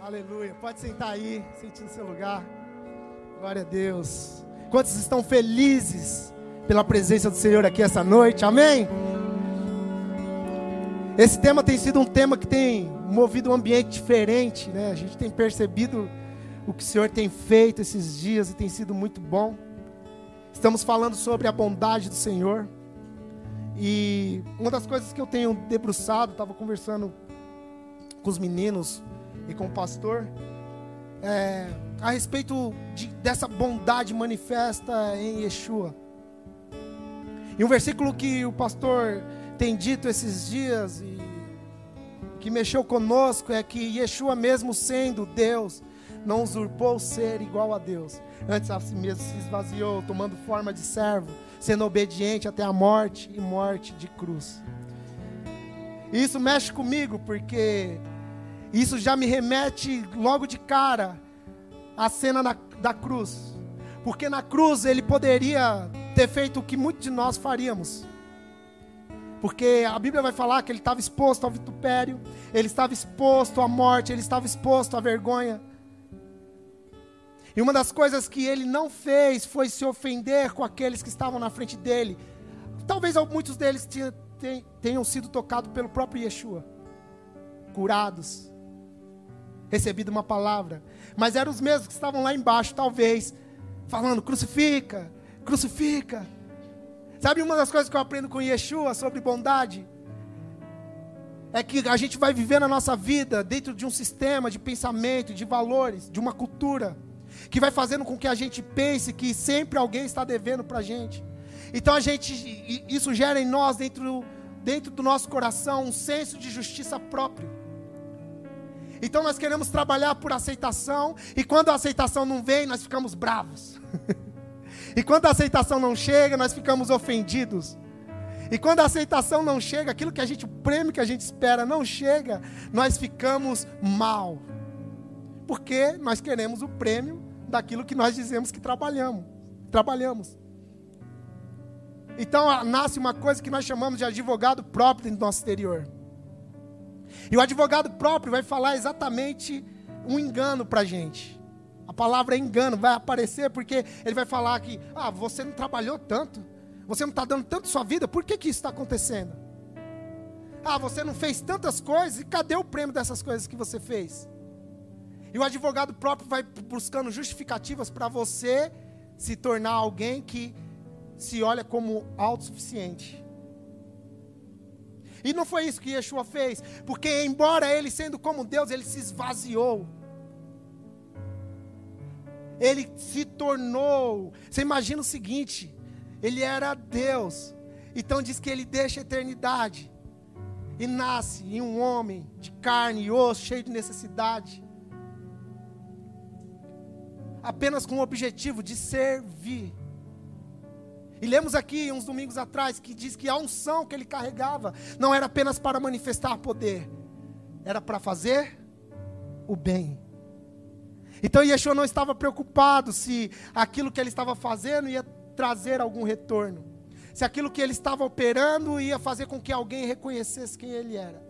Aleluia. Pode sentar aí, sentir no seu lugar. Glória a Deus. Quantos estão felizes pela presença do Senhor aqui essa noite? Amém? Esse tema tem sido um tema que tem movido um ambiente diferente, né? A gente tem percebido o que o Senhor tem feito esses dias e tem sido muito bom. Estamos falando sobre a bondade do Senhor. E uma das coisas que eu tenho debruçado, estava conversando com os meninos e com o pastor, é, a respeito de, dessa bondade manifesta em Yeshua. E um versículo que o pastor tem dito esses dias e que mexeu conosco é que Yeshua, mesmo sendo Deus, não usurpou ser igual a Deus. Antes a si mesmo se esvaziou, tomando forma de servo, sendo obediente até a morte e morte de cruz. E isso mexe comigo porque isso já me remete logo de cara à cena da, da cruz. Porque na cruz ele poderia ter feito o que muitos de nós faríamos. Porque a Bíblia vai falar que ele estava exposto ao vitupério, ele estava exposto à morte, ele estava exposto à vergonha. E uma das coisas que ele não fez foi se ofender com aqueles que estavam na frente dele. Talvez muitos deles tenham sido tocados pelo próprio Yeshua, curados, recebido uma palavra, mas eram os mesmos que estavam lá embaixo, talvez, falando: crucifica, crucifica. Sabe uma das coisas que eu aprendo com Yeshua sobre bondade? É que a gente vai viver na nossa vida dentro de um sistema de pensamento, de valores, de uma cultura, que vai fazendo com que a gente pense que sempre alguém está devendo para a gente. Então a gente, isso gera em nós, dentro, dentro do nosso coração, um senso de justiça próprio. Então nós queremos trabalhar por aceitação, e quando a aceitação não vem, nós ficamos bravos. e quando a aceitação não chega, nós ficamos ofendidos. E quando a aceitação não chega, aquilo que a gente, o prêmio que a gente espera não chega, nós ficamos mal. Porque nós queremos o prêmio daquilo que nós dizemos que trabalhamos. Trabalhamos. Então nasce uma coisa que nós chamamos de advogado próprio no nosso exterior. E o advogado próprio vai falar exatamente um engano para a gente. A palavra engano vai aparecer porque ele vai falar que, ah, você não trabalhou tanto, você não está dando tanto sua vida, por que, que isso está acontecendo? Ah, você não fez tantas coisas, e cadê o prêmio dessas coisas que você fez? E o advogado próprio vai buscando justificativas para você se tornar alguém que se olha como autossuficiente. E não foi isso que Yeshua fez, porque embora ele sendo como Deus, ele se esvaziou. Ele se tornou. Você imagina o seguinte: ele era Deus, então diz que ele deixa a eternidade e nasce em um homem de carne e osso, cheio de necessidade, apenas com o objetivo de servir. E lemos aqui uns domingos atrás que diz que a unção que ele carregava não era apenas para manifestar poder, era para fazer o bem. Então Yeshua não estava preocupado se aquilo que ele estava fazendo ia trazer algum retorno, se aquilo que ele estava operando ia fazer com que alguém reconhecesse quem ele era.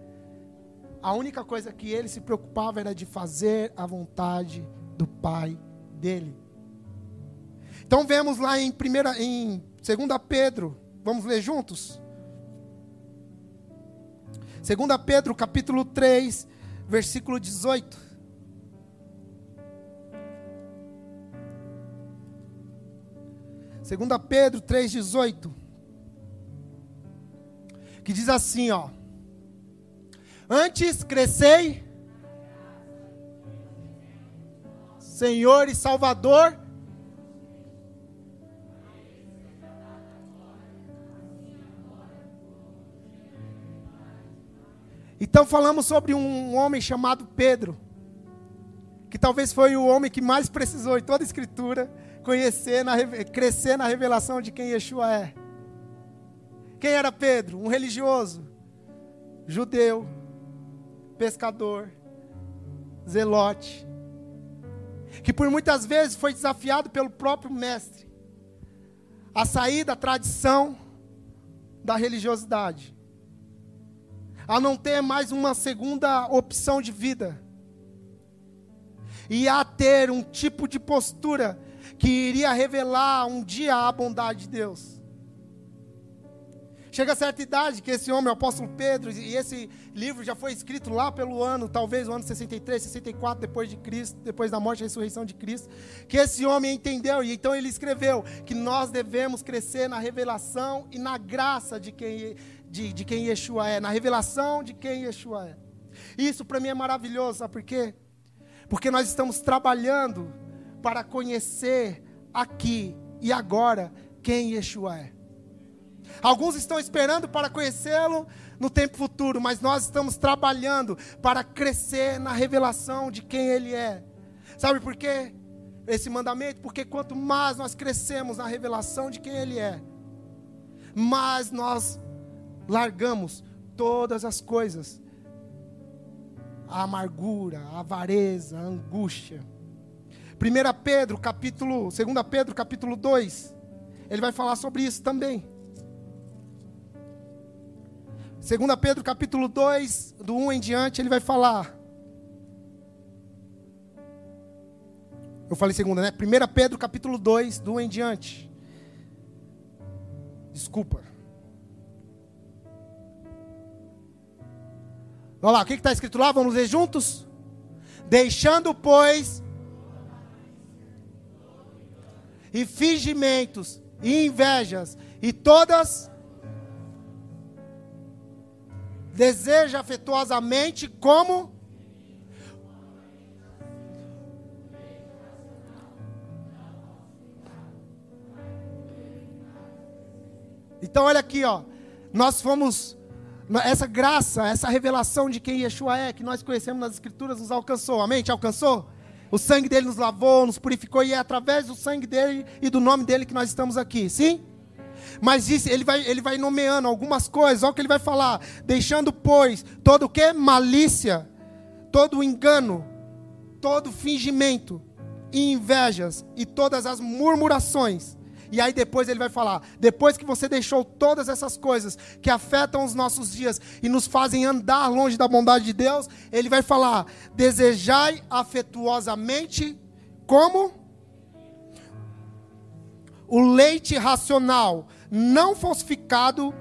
A única coisa que ele se preocupava era de fazer a vontade do Pai dele. Então vemos lá em, primeira, em 2 Pedro, vamos ler juntos? 2 Pedro, capítulo 3, versículo 18. Segunda Pedro 3:18. Que diz assim, ó: Antes crescei Senhor e Salvador Então falamos sobre um homem chamado Pedro, que talvez foi o homem que mais precisou em toda a escritura conhecer, na, crescer na revelação de quem Yeshua é. Quem era Pedro? Um religioso, judeu, pescador, zelote, que por muitas vezes foi desafiado pelo próprio mestre a sair da tradição da religiosidade a não ter mais uma segunda opção de vida. e a ter um tipo de postura que iria revelar um dia a bondade de Deus. Chega a certa idade que esse homem, o apóstolo Pedro, e esse livro já foi escrito lá pelo ano, talvez o ano 63, 64 depois de Cristo, depois da morte e ressurreição de Cristo, que esse homem entendeu e então ele escreveu que nós devemos crescer na revelação e na graça de quem de, de quem Yeshua é, na revelação de quem Yeshua é. Isso para mim é maravilhoso, sabe por quê? Porque nós estamos trabalhando para conhecer aqui e agora quem Yeshua é. Alguns estão esperando para conhecê-lo no tempo futuro, mas nós estamos trabalhando para crescer na revelação de quem Ele é. Sabe por quê? Esse mandamento, porque quanto mais nós crescemos na revelação de quem Ele é, mais nós largamos todas as coisas, a amargura, a avareza, a angústia. 1 Pedro, capítulo, 2 Pedro, capítulo 2, ele vai falar sobre isso também. 2 Pedro capítulo 2, do 1 em diante, ele vai falar. Eu falei segunda, né? 1 Pedro capítulo 2, do 1 em diante. Desculpa. Olha lá, o que está escrito lá? Vamos ler juntos? Deixando, pois, e fingimentos, e invejas, e todas deseja afetuosamente como Então olha aqui, ó. Nós fomos essa graça, essa revelação de quem Yeshua é, que nós conhecemos nas escrituras, nos alcançou. Amém? Te alcançou? O sangue dele nos lavou, nos purificou e é através do sangue dele e do nome dele que nós estamos aqui. Sim? Mas isso, ele vai, ele vai nomeando algumas coisas, olha o que ele vai falar. Deixando, pois, todo o que? Malícia, todo engano, todo fingimento, e invejas e todas as murmurações. E aí depois ele vai falar: depois que você deixou todas essas coisas que afetam os nossos dias e nos fazem andar longe da bondade de Deus, ele vai falar: desejai afetuosamente como o leite racional não falsificado.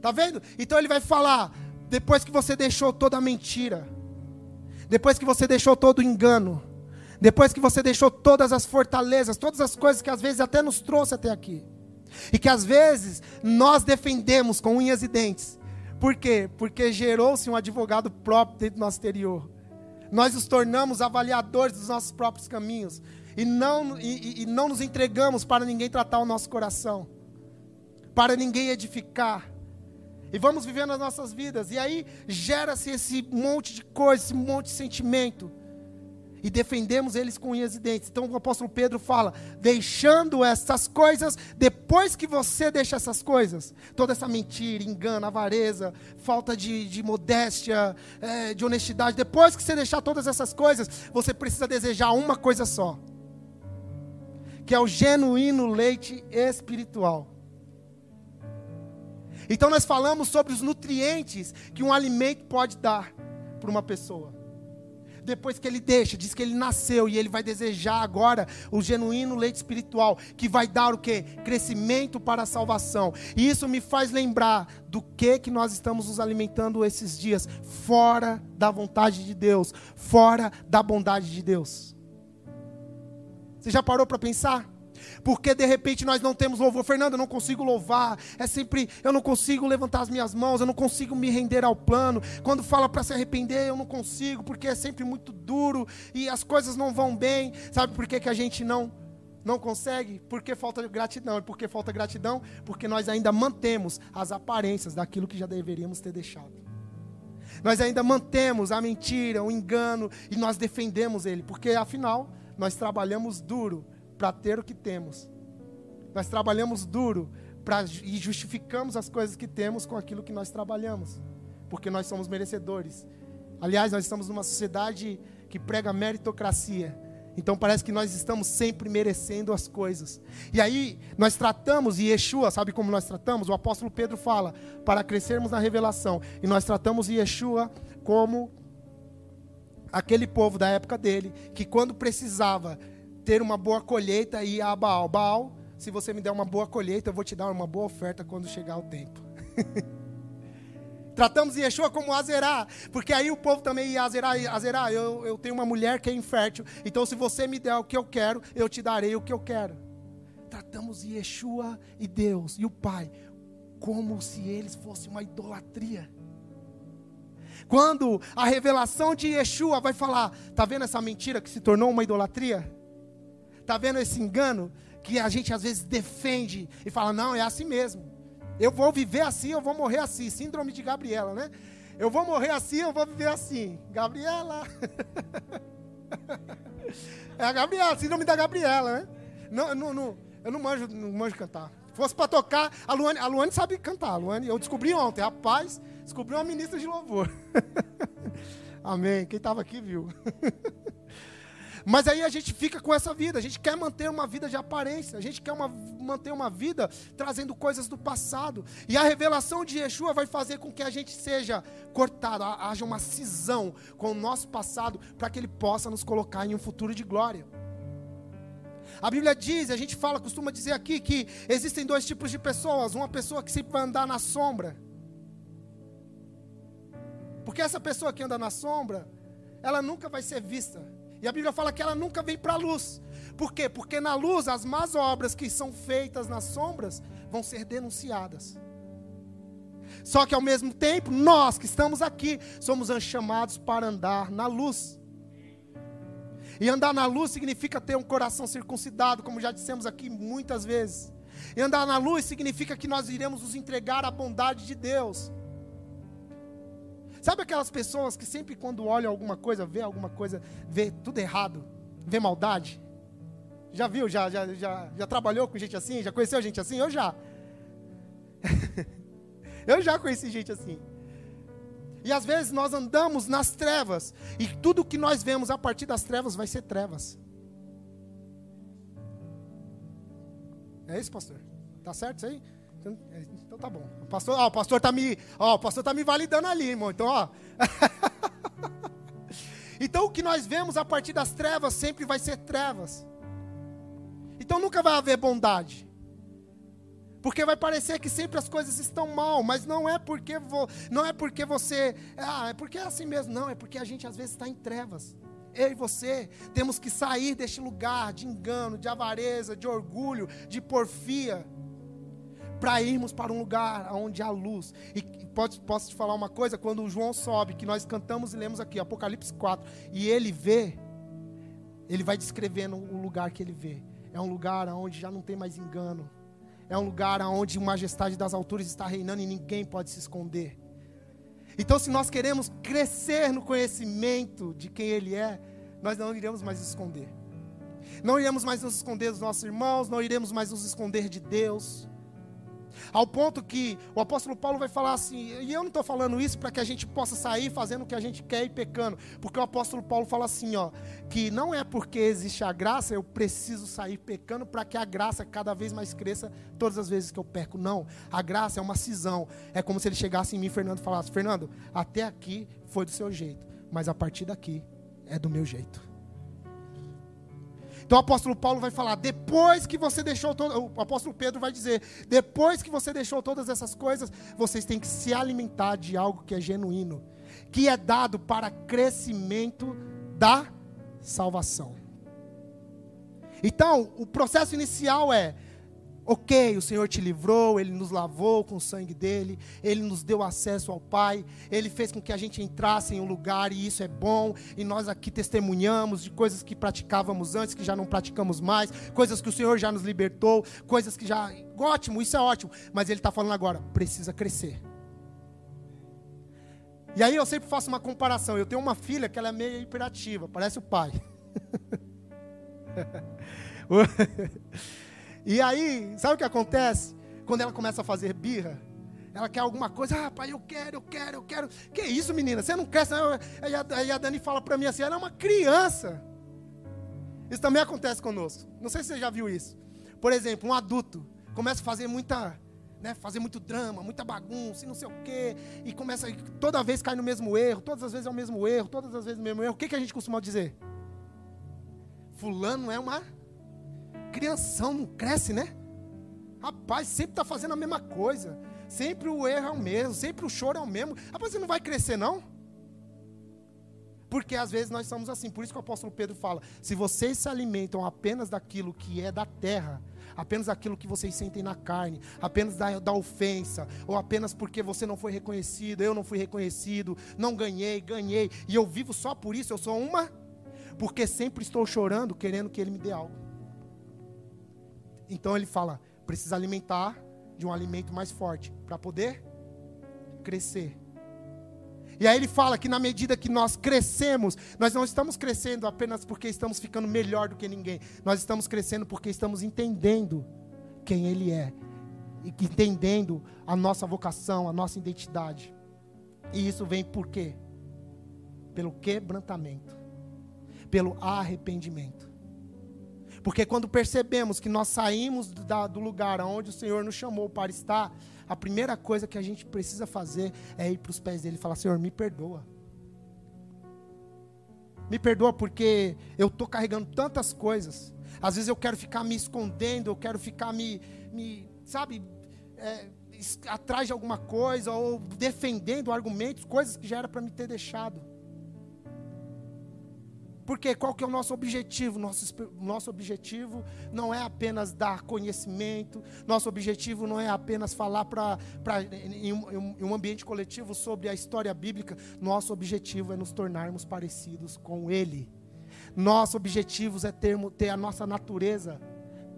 Tá vendo? Então ele vai falar: depois que você deixou toda a mentira, depois que você deixou todo o engano, depois que você deixou todas as fortalezas, todas as coisas que às vezes até nos trouxe até aqui, e que às vezes nós defendemos com unhas e dentes. Por quê? Porque gerou-se um advogado próprio dentro do nosso exterior. Nós nos tornamos avaliadores dos nossos próprios caminhos e não, e, e não nos entregamos para ninguém tratar o nosso coração, para ninguém edificar. E vamos vivendo as nossas vidas. E aí gera-se esse monte de coisa, esse monte de sentimento. E defendemos eles com unhas e dentes. Então o apóstolo Pedro fala: deixando essas coisas, depois que você deixa essas coisas, toda essa mentira, engano, avareza, falta de, de modéstia, é, de honestidade, depois que você deixar todas essas coisas, você precisa desejar uma coisa só que é o genuíno leite espiritual. Então nós falamos sobre os nutrientes que um alimento pode dar para uma pessoa. Depois que ele deixa, diz que ele nasceu e ele vai desejar agora o genuíno leite espiritual, que vai dar o que? Crescimento para a salvação. E isso me faz lembrar do que que nós estamos nos alimentando esses dias, fora da vontade de Deus, fora da bondade de Deus. Você já parou para pensar? Porque de repente nós não temos louvor. Fernando, eu não consigo louvar. É sempre, eu não consigo levantar as minhas mãos, eu não consigo me render ao plano. Quando fala para se arrepender, eu não consigo, porque é sempre muito duro e as coisas não vão bem. Sabe por que, que a gente não não consegue? Porque falta gratidão. E por que falta gratidão? Porque nós ainda mantemos as aparências daquilo que já deveríamos ter deixado. Nós ainda mantemos a mentira, o engano e nós defendemos ele, porque afinal nós trabalhamos duro para ter o que temos. Nós trabalhamos duro para e justificamos as coisas que temos com aquilo que nós trabalhamos, porque nós somos merecedores. Aliás, nós estamos numa sociedade que prega meritocracia. Então parece que nós estamos sempre merecendo as coisas. E aí nós tratamos Yeshua, sabe como nós tratamos? O apóstolo Pedro fala, para crescermos na revelação. E nós tratamos Yeshua como aquele povo da época dele, que quando precisava ter uma boa colheita, ia a Baal. Baal, se você me der uma boa colheita, eu vou te dar uma boa oferta quando chegar o tempo. Tratamos Yeshua como Azerá, porque aí o povo também ia Azerá, Azerá, eu, eu tenho uma mulher que é infértil, então se você me der o que eu quero, eu te darei o que eu quero. Tratamos Yeshua e Deus e o Pai como se eles fossem uma idolatria. Quando a revelação de Yeshua vai falar, tá vendo essa mentira que se tornou uma idolatria? Tá vendo esse engano que a gente às vezes defende e fala, não, é assim mesmo. Eu vou viver assim, eu vou morrer assim. Síndrome de Gabriela, né? Eu vou morrer assim, eu vou viver assim. Gabriela. é a Gabriela, síndrome da Gabriela, né? Não, não, não, eu não manjo, não manjo cantar. Se fosse para tocar, a Luane, a Luane sabe cantar. A Luane, eu descobri ontem, rapaz, descobri uma ministra de louvor. Amém. Quem estava aqui viu. Mas aí a gente fica com essa vida, a gente quer manter uma vida de aparência, a gente quer uma, manter uma vida trazendo coisas do passado. E a revelação de Yeshua vai fazer com que a gente seja cortado, haja uma cisão com o nosso passado, para que ele possa nos colocar em um futuro de glória. A Bíblia diz, a gente fala, costuma dizer aqui que existem dois tipos de pessoas: uma pessoa que sempre vai andar na sombra. Porque essa pessoa que anda na sombra, ela nunca vai ser vista. E a Bíblia fala que ela nunca vem para a luz. Por quê? Porque na luz as más obras que são feitas nas sombras vão ser denunciadas. Só que ao mesmo tempo, nós que estamos aqui, somos chamados para andar na luz. E andar na luz significa ter um coração circuncidado, como já dissemos aqui muitas vezes. E andar na luz significa que nós iremos nos entregar à bondade de Deus. Sabe aquelas pessoas que sempre quando olham alguma coisa, vê alguma coisa, vê tudo errado, vê maldade? Já viu? Já, já, já, já trabalhou com gente assim? Já conheceu gente assim? Eu já. Eu já conheci gente assim. E às vezes nós andamos nas trevas, e tudo que nós vemos a partir das trevas vai ser trevas. É isso, pastor? Tá certo isso aí? Então, é, então tá bom. O pastor, ó, o pastor tá me, ó, o pastor tá me validando ali, irmão. Então, ó. então o que nós vemos a partir das trevas sempre vai ser trevas. Então nunca vai haver bondade. Porque vai parecer que sempre as coisas estão mal, mas não é porque vo, não é porque você, ah, é porque é assim mesmo, não, é porque a gente às vezes está em trevas. Eu e você temos que sair deste lugar de engano, de avareza, de orgulho, de porfia para irmos para um lugar onde há luz. E pode, posso te falar uma coisa: quando o João sobe, que nós cantamos e lemos aqui, Apocalipse 4, e ele vê, ele vai descrevendo o lugar que ele vê. É um lugar onde já não tem mais engano. É um lugar onde a majestade das alturas está reinando e ninguém pode se esconder. Então, se nós queremos crescer no conhecimento de quem Ele é, nós não iremos mais esconder. Não iremos mais nos esconder dos nossos irmãos, não iremos mais nos esconder de Deus. Ao ponto que o apóstolo Paulo vai falar assim, e eu não estou falando isso para que a gente possa sair fazendo o que a gente quer e pecando, porque o apóstolo Paulo fala assim, ó, que não é porque existe a graça, eu preciso sair pecando para que a graça cada vez mais cresça todas as vezes que eu peco. Não, a graça é uma cisão. É como se ele chegasse em mim, Fernando, e falasse: Fernando, até aqui foi do seu jeito, mas a partir daqui é do meu jeito. Então o apóstolo Paulo vai falar: depois que você deixou todo, o apóstolo Pedro vai dizer: depois que você deixou todas essas coisas, vocês têm que se alimentar de algo que é genuíno, que é dado para crescimento da salvação. Então, o processo inicial é Ok, o Senhor te livrou, Ele nos lavou com o sangue dele, Ele nos deu acesso ao Pai, Ele fez com que a gente entrasse em um lugar e isso é bom, e nós aqui testemunhamos de coisas que praticávamos antes, que já não praticamos mais, coisas que o Senhor já nos libertou, coisas que já. Ótimo, isso é ótimo, mas Ele está falando agora, precisa crescer. E aí eu sempre faço uma comparação. Eu tenho uma filha que ela é meio hiperativa, parece o pai. E aí, sabe o que acontece? Quando ela começa a fazer birra, ela quer alguma coisa, ah, pai, eu quero, eu quero, eu quero. Que isso, menina? Você não quer? Aí a Dani fala para mim assim: ela é uma criança. Isso também acontece conosco. Não sei se você já viu isso. Por exemplo, um adulto começa a fazer muita, né, fazer muito drama, muita bagunça e não sei o quê, e começa, toda vez cai no mesmo erro, todas as vezes é o mesmo erro, todas as vezes é o mesmo erro. O que, que a gente costuma dizer? Fulano é uma crianção, não cresce, né? Rapaz, sempre está fazendo a mesma coisa. Sempre o erro é o mesmo, sempre o choro é o mesmo. Rapaz, você não vai crescer, não? Porque às vezes nós somos assim. Por isso que o apóstolo Pedro fala: se vocês se alimentam apenas daquilo que é da terra, apenas daquilo que vocês sentem na carne, apenas da, da ofensa, ou apenas porque você não foi reconhecido, eu não fui reconhecido, não ganhei, ganhei, e eu vivo só por isso, eu sou uma, porque sempre estou chorando, querendo que ele me dê algo. Então ele fala: precisa alimentar de um alimento mais forte para poder crescer. E aí ele fala que na medida que nós crescemos, nós não estamos crescendo apenas porque estamos ficando melhor do que ninguém. Nós estamos crescendo porque estamos entendendo quem ele é. E entendendo a nossa vocação, a nossa identidade. E isso vem por quê? Pelo quebrantamento. Pelo arrependimento. Porque quando percebemos que nós saímos do lugar onde o Senhor nos chamou para estar, a primeira coisa que a gente precisa fazer é ir para os pés dele e falar: Senhor, me perdoa. Me perdoa porque eu estou carregando tantas coisas. Às vezes eu quero ficar me escondendo, eu quero ficar me, me sabe, é, atrás de alguma coisa, ou defendendo argumentos, coisas que já era para me ter deixado. Porque qual que é o nosso objetivo? Nosso, nosso objetivo não é apenas dar conhecimento, nosso objetivo não é apenas falar pra, pra, em, um, em um ambiente coletivo sobre a história bíblica, nosso objetivo é nos tornarmos parecidos com Ele. Nosso objetivo é ter, ter a nossa natureza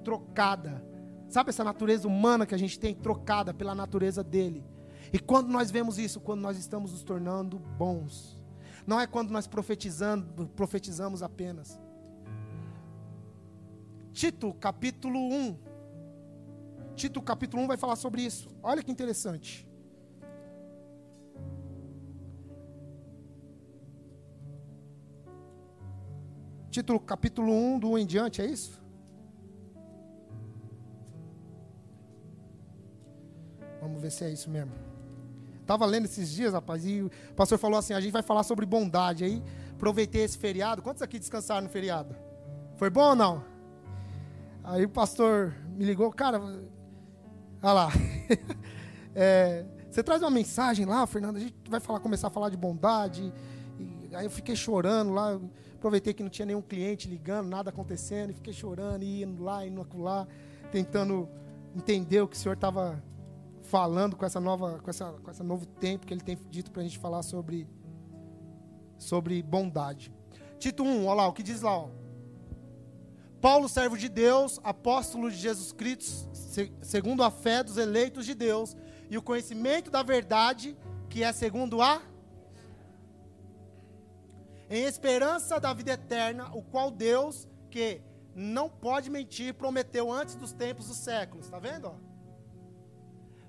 trocada. Sabe essa natureza humana que a gente tem trocada pela natureza dele? E quando nós vemos isso, quando nós estamos nos tornando bons não é quando nós profetizando, profetizamos apenas. Tito, capítulo 1. Tito, capítulo 1 vai falar sobre isso. Olha que interessante. Tito, capítulo 1, do 1 em diante, é isso? Vamos ver se é isso mesmo. Estava lendo esses dias, rapaz, e o pastor falou assim: a gente vai falar sobre bondade. Aí aproveitei esse feriado. Quantos aqui descansaram no feriado? Foi bom ou não? Aí o pastor me ligou, cara, olha lá. é, você traz uma mensagem lá, Fernando, a gente vai falar, começar a falar de bondade. E, aí eu fiquei chorando lá, aproveitei que não tinha nenhum cliente ligando, nada acontecendo, e fiquei chorando, e indo lá, indo lá, tentando entender o que o senhor estava falando com essa nova, com essa, com esse novo tempo que ele tem dito para a gente falar sobre, sobre bondade. Tito 1, olha lá, o que diz lá, ó. Paulo, servo de Deus, apóstolo de Jesus Cristo, segundo a fé dos eleitos de Deus e o conhecimento da verdade, que é segundo a em esperança da vida eterna, o qual Deus, que não pode mentir, prometeu antes dos tempos dos séculos. Está vendo? Ó?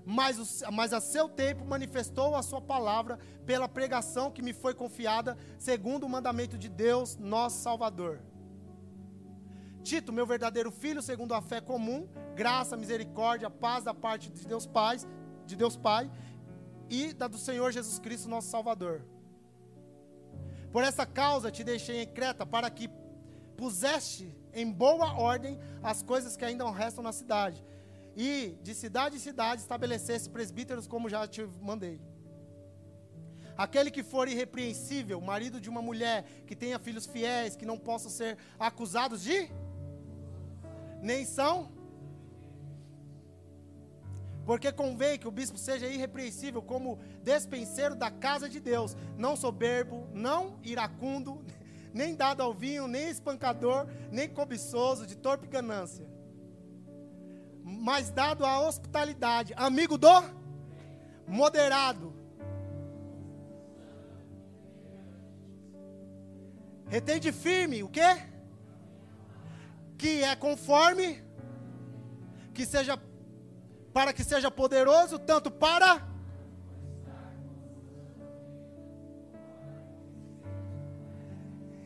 Mas, o, mas a seu tempo manifestou a sua palavra pela pregação que me foi confiada, segundo o mandamento de Deus, nosso Salvador. Tito, meu verdadeiro filho, segundo a fé comum, graça, misericórdia, paz da parte de Deus Pai, de Deus Pai e da do Senhor Jesus Cristo, nosso Salvador. Por essa causa te deixei em Creta para que puseste em boa ordem as coisas que ainda restam na cidade e de cidade em cidade estabelecesse presbíteros como já te mandei. Aquele que for irrepreensível, marido de uma mulher que tenha filhos fiéis, que não possam ser acusados de? Nem são? Porque convém que o bispo seja irrepreensível como despenseiro da casa de Deus, não soberbo, não iracundo, nem dado ao vinho, nem espancador, nem cobiçoso, de torpe ganância mas dado à hospitalidade, amigo do moderado. Retende firme, o quê? Que é conforme que seja para que seja poderoso tanto para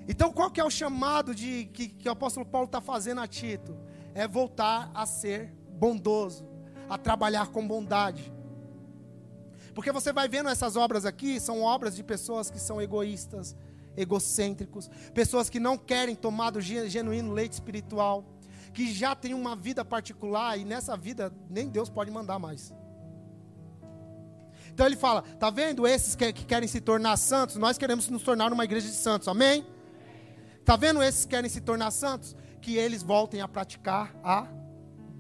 Então, qual que é o chamado de que, que o apóstolo Paulo está fazendo a Tito? É voltar a ser bondoso, a trabalhar com bondade. Porque você vai vendo essas obras aqui, são obras de pessoas que são egoístas, egocêntricos, pessoas que não querem tomar do genuíno leite espiritual, que já tem uma vida particular e nessa vida nem Deus pode mandar mais. Então ele fala: tá vendo esses que, que querem se tornar santos? Nós queremos nos tornar uma igreja de santos, amém? Tá vendo esses que querem se tornar santos? Que eles voltem a praticar a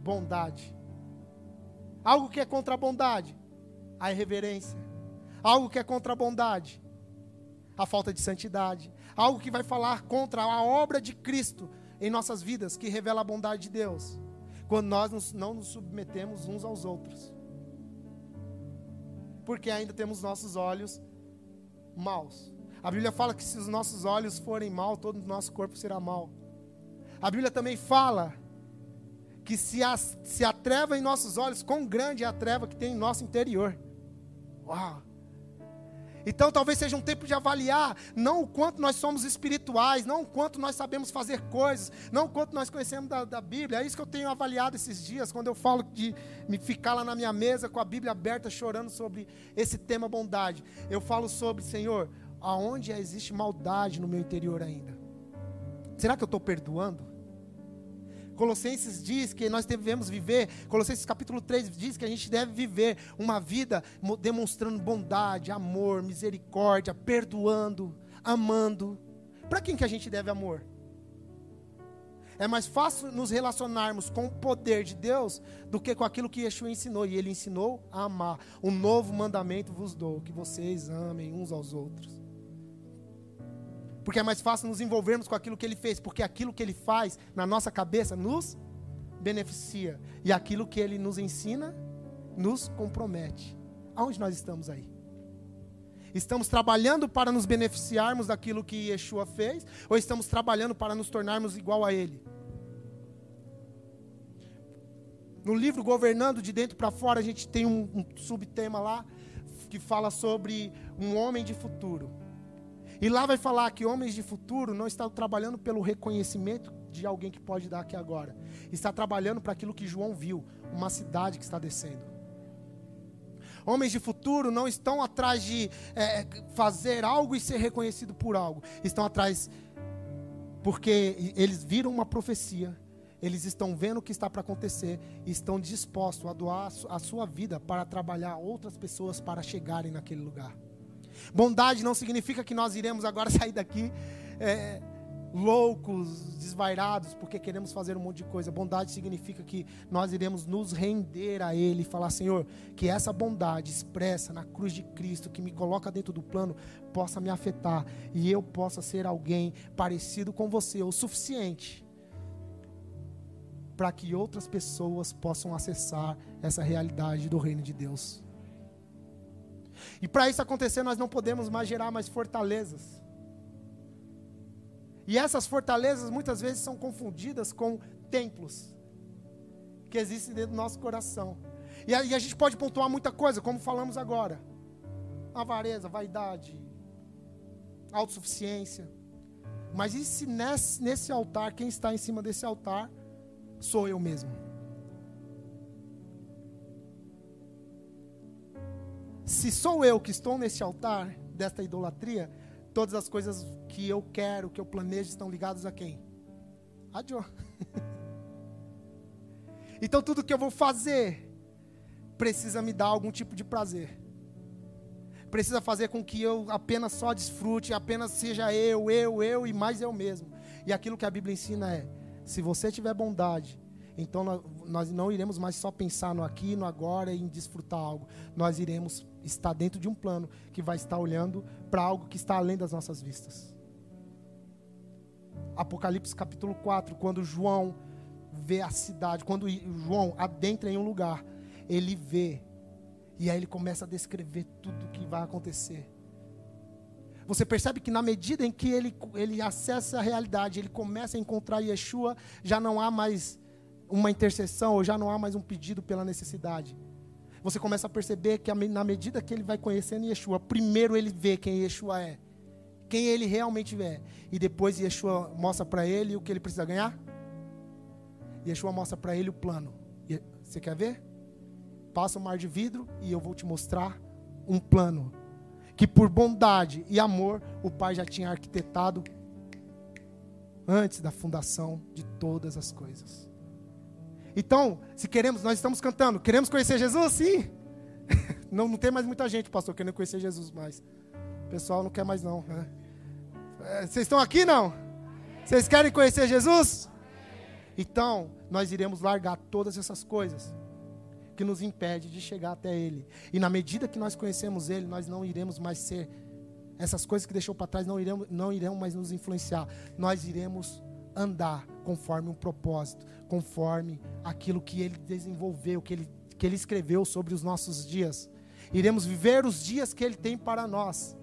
bondade. Algo que é contra a bondade, a irreverência. Algo que é contra a bondade, a falta de santidade. Algo que vai falar contra a obra de Cristo em nossas vidas, que revela a bondade de Deus. Quando nós não nos submetemos uns aos outros. Porque ainda temos nossos olhos maus. A Bíblia fala que se os nossos olhos forem mal, todo o nosso corpo será mal. A Bíblia também fala que se a, se a treva em nossos olhos, quão grande é a treva que tem em nosso interior. Uau! Então talvez seja um tempo de avaliar não o quanto nós somos espirituais, não o quanto nós sabemos fazer coisas, não o quanto nós conhecemos da, da, Bíblia. É isso que eu tenho avaliado esses dias, quando eu falo de me ficar lá na minha mesa com a Bíblia aberta, chorando sobre esse tema bondade. Eu falo sobre, Senhor, aonde existe maldade no meu interior ainda? Será que eu estou perdoando? Colossenses diz que nós devemos viver, Colossenses capítulo 3 diz que a gente deve viver uma vida demonstrando bondade, amor, misericórdia, perdoando, amando. Para quem que a gente deve amor? É mais fácil nos relacionarmos com o poder de Deus do que com aquilo que Yeshua ensinou. E ele ensinou a amar. Um novo mandamento vos dou, que vocês amem uns aos outros. Porque é mais fácil nos envolvermos com aquilo que ele fez, porque aquilo que ele faz na nossa cabeça nos beneficia. E aquilo que ele nos ensina nos compromete. Aonde nós estamos aí? Estamos trabalhando para nos beneficiarmos daquilo que Yeshua fez, ou estamos trabalhando para nos tornarmos igual a Ele? No livro Governando de Dentro para Fora, a gente tem um, um subtema lá que fala sobre um homem de futuro. E lá vai falar que homens de futuro não estão trabalhando pelo reconhecimento de alguém que pode dar aqui agora. Está trabalhando para aquilo que João viu, uma cidade que está descendo. Homens de futuro não estão atrás de é, fazer algo e ser reconhecido por algo. Estão atrás porque eles viram uma profecia. Eles estão vendo o que está para acontecer e estão dispostos a doar a sua vida para trabalhar outras pessoas para chegarem naquele lugar. Bondade não significa que nós iremos agora sair daqui é, loucos, desvairados, porque queremos fazer um monte de coisa. Bondade significa que nós iremos nos render a Ele e falar: Senhor, que essa bondade expressa na cruz de Cristo, que me coloca dentro do plano, possa me afetar e eu possa ser alguém parecido com você, o suficiente para que outras pessoas possam acessar essa realidade do reino de Deus. E para isso acontecer, nós não podemos mais gerar mais fortalezas. E essas fortalezas muitas vezes são confundidas com templos que existem dentro do nosso coração. E a, e a gente pode pontuar muita coisa, como falamos agora: avareza, vaidade, autossuficiência. Mas e se nesse, nesse altar, quem está em cima desse altar, sou eu mesmo? Se sou eu que estou nesse altar desta idolatria, todas as coisas que eu quero, que eu planejo, estão ligadas a quem? A Joe. então tudo que eu vou fazer precisa me dar algum tipo de prazer. Precisa fazer com que eu apenas só desfrute, apenas seja eu, eu, eu e mais eu mesmo. E aquilo que a Bíblia ensina é: se você tiver bondade, então nós não iremos mais só pensar no aqui, no agora e em desfrutar algo. Nós iremos estar dentro de um plano que vai estar olhando para algo que está além das nossas vistas. Apocalipse capítulo 4, quando João vê a cidade, quando João adentra em um lugar, ele vê e aí ele começa a descrever tudo o que vai acontecer. Você percebe que na medida em que ele, ele acessa a realidade, ele começa a encontrar Yeshua, já não há mais uma intercessão, ou já não há mais um pedido pela necessidade você começa a perceber que na medida que ele vai conhecendo Yeshua, primeiro ele vê quem Yeshua é, quem ele realmente é, e depois Yeshua mostra para ele o que ele precisa ganhar. Yeshua mostra para ele o plano. Você quer ver? passa o mar de vidro e eu vou te mostrar um plano que por bondade e amor o Pai já tinha arquitetado antes da fundação de todas as coisas. Então, se queremos, nós estamos cantando, queremos conhecer Jesus? Sim. Não, não tem mais muita gente, pastor, querendo conhecer Jesus mais. O pessoal não quer mais não. Né? É, vocês estão aqui não? Vocês querem conhecer Jesus? Então, nós iremos largar todas essas coisas que nos impede de chegar até Ele. E na medida que nós conhecemos Ele, nós não iremos mais ser essas coisas que deixou para trás não irão, não irão mais nos influenciar. Nós iremos andar conforme um propósito, conforme aquilo que Ele desenvolveu, que Ele, que ele escreveu sobre os nossos dias. Iremos viver os dias que Ele tem para nós.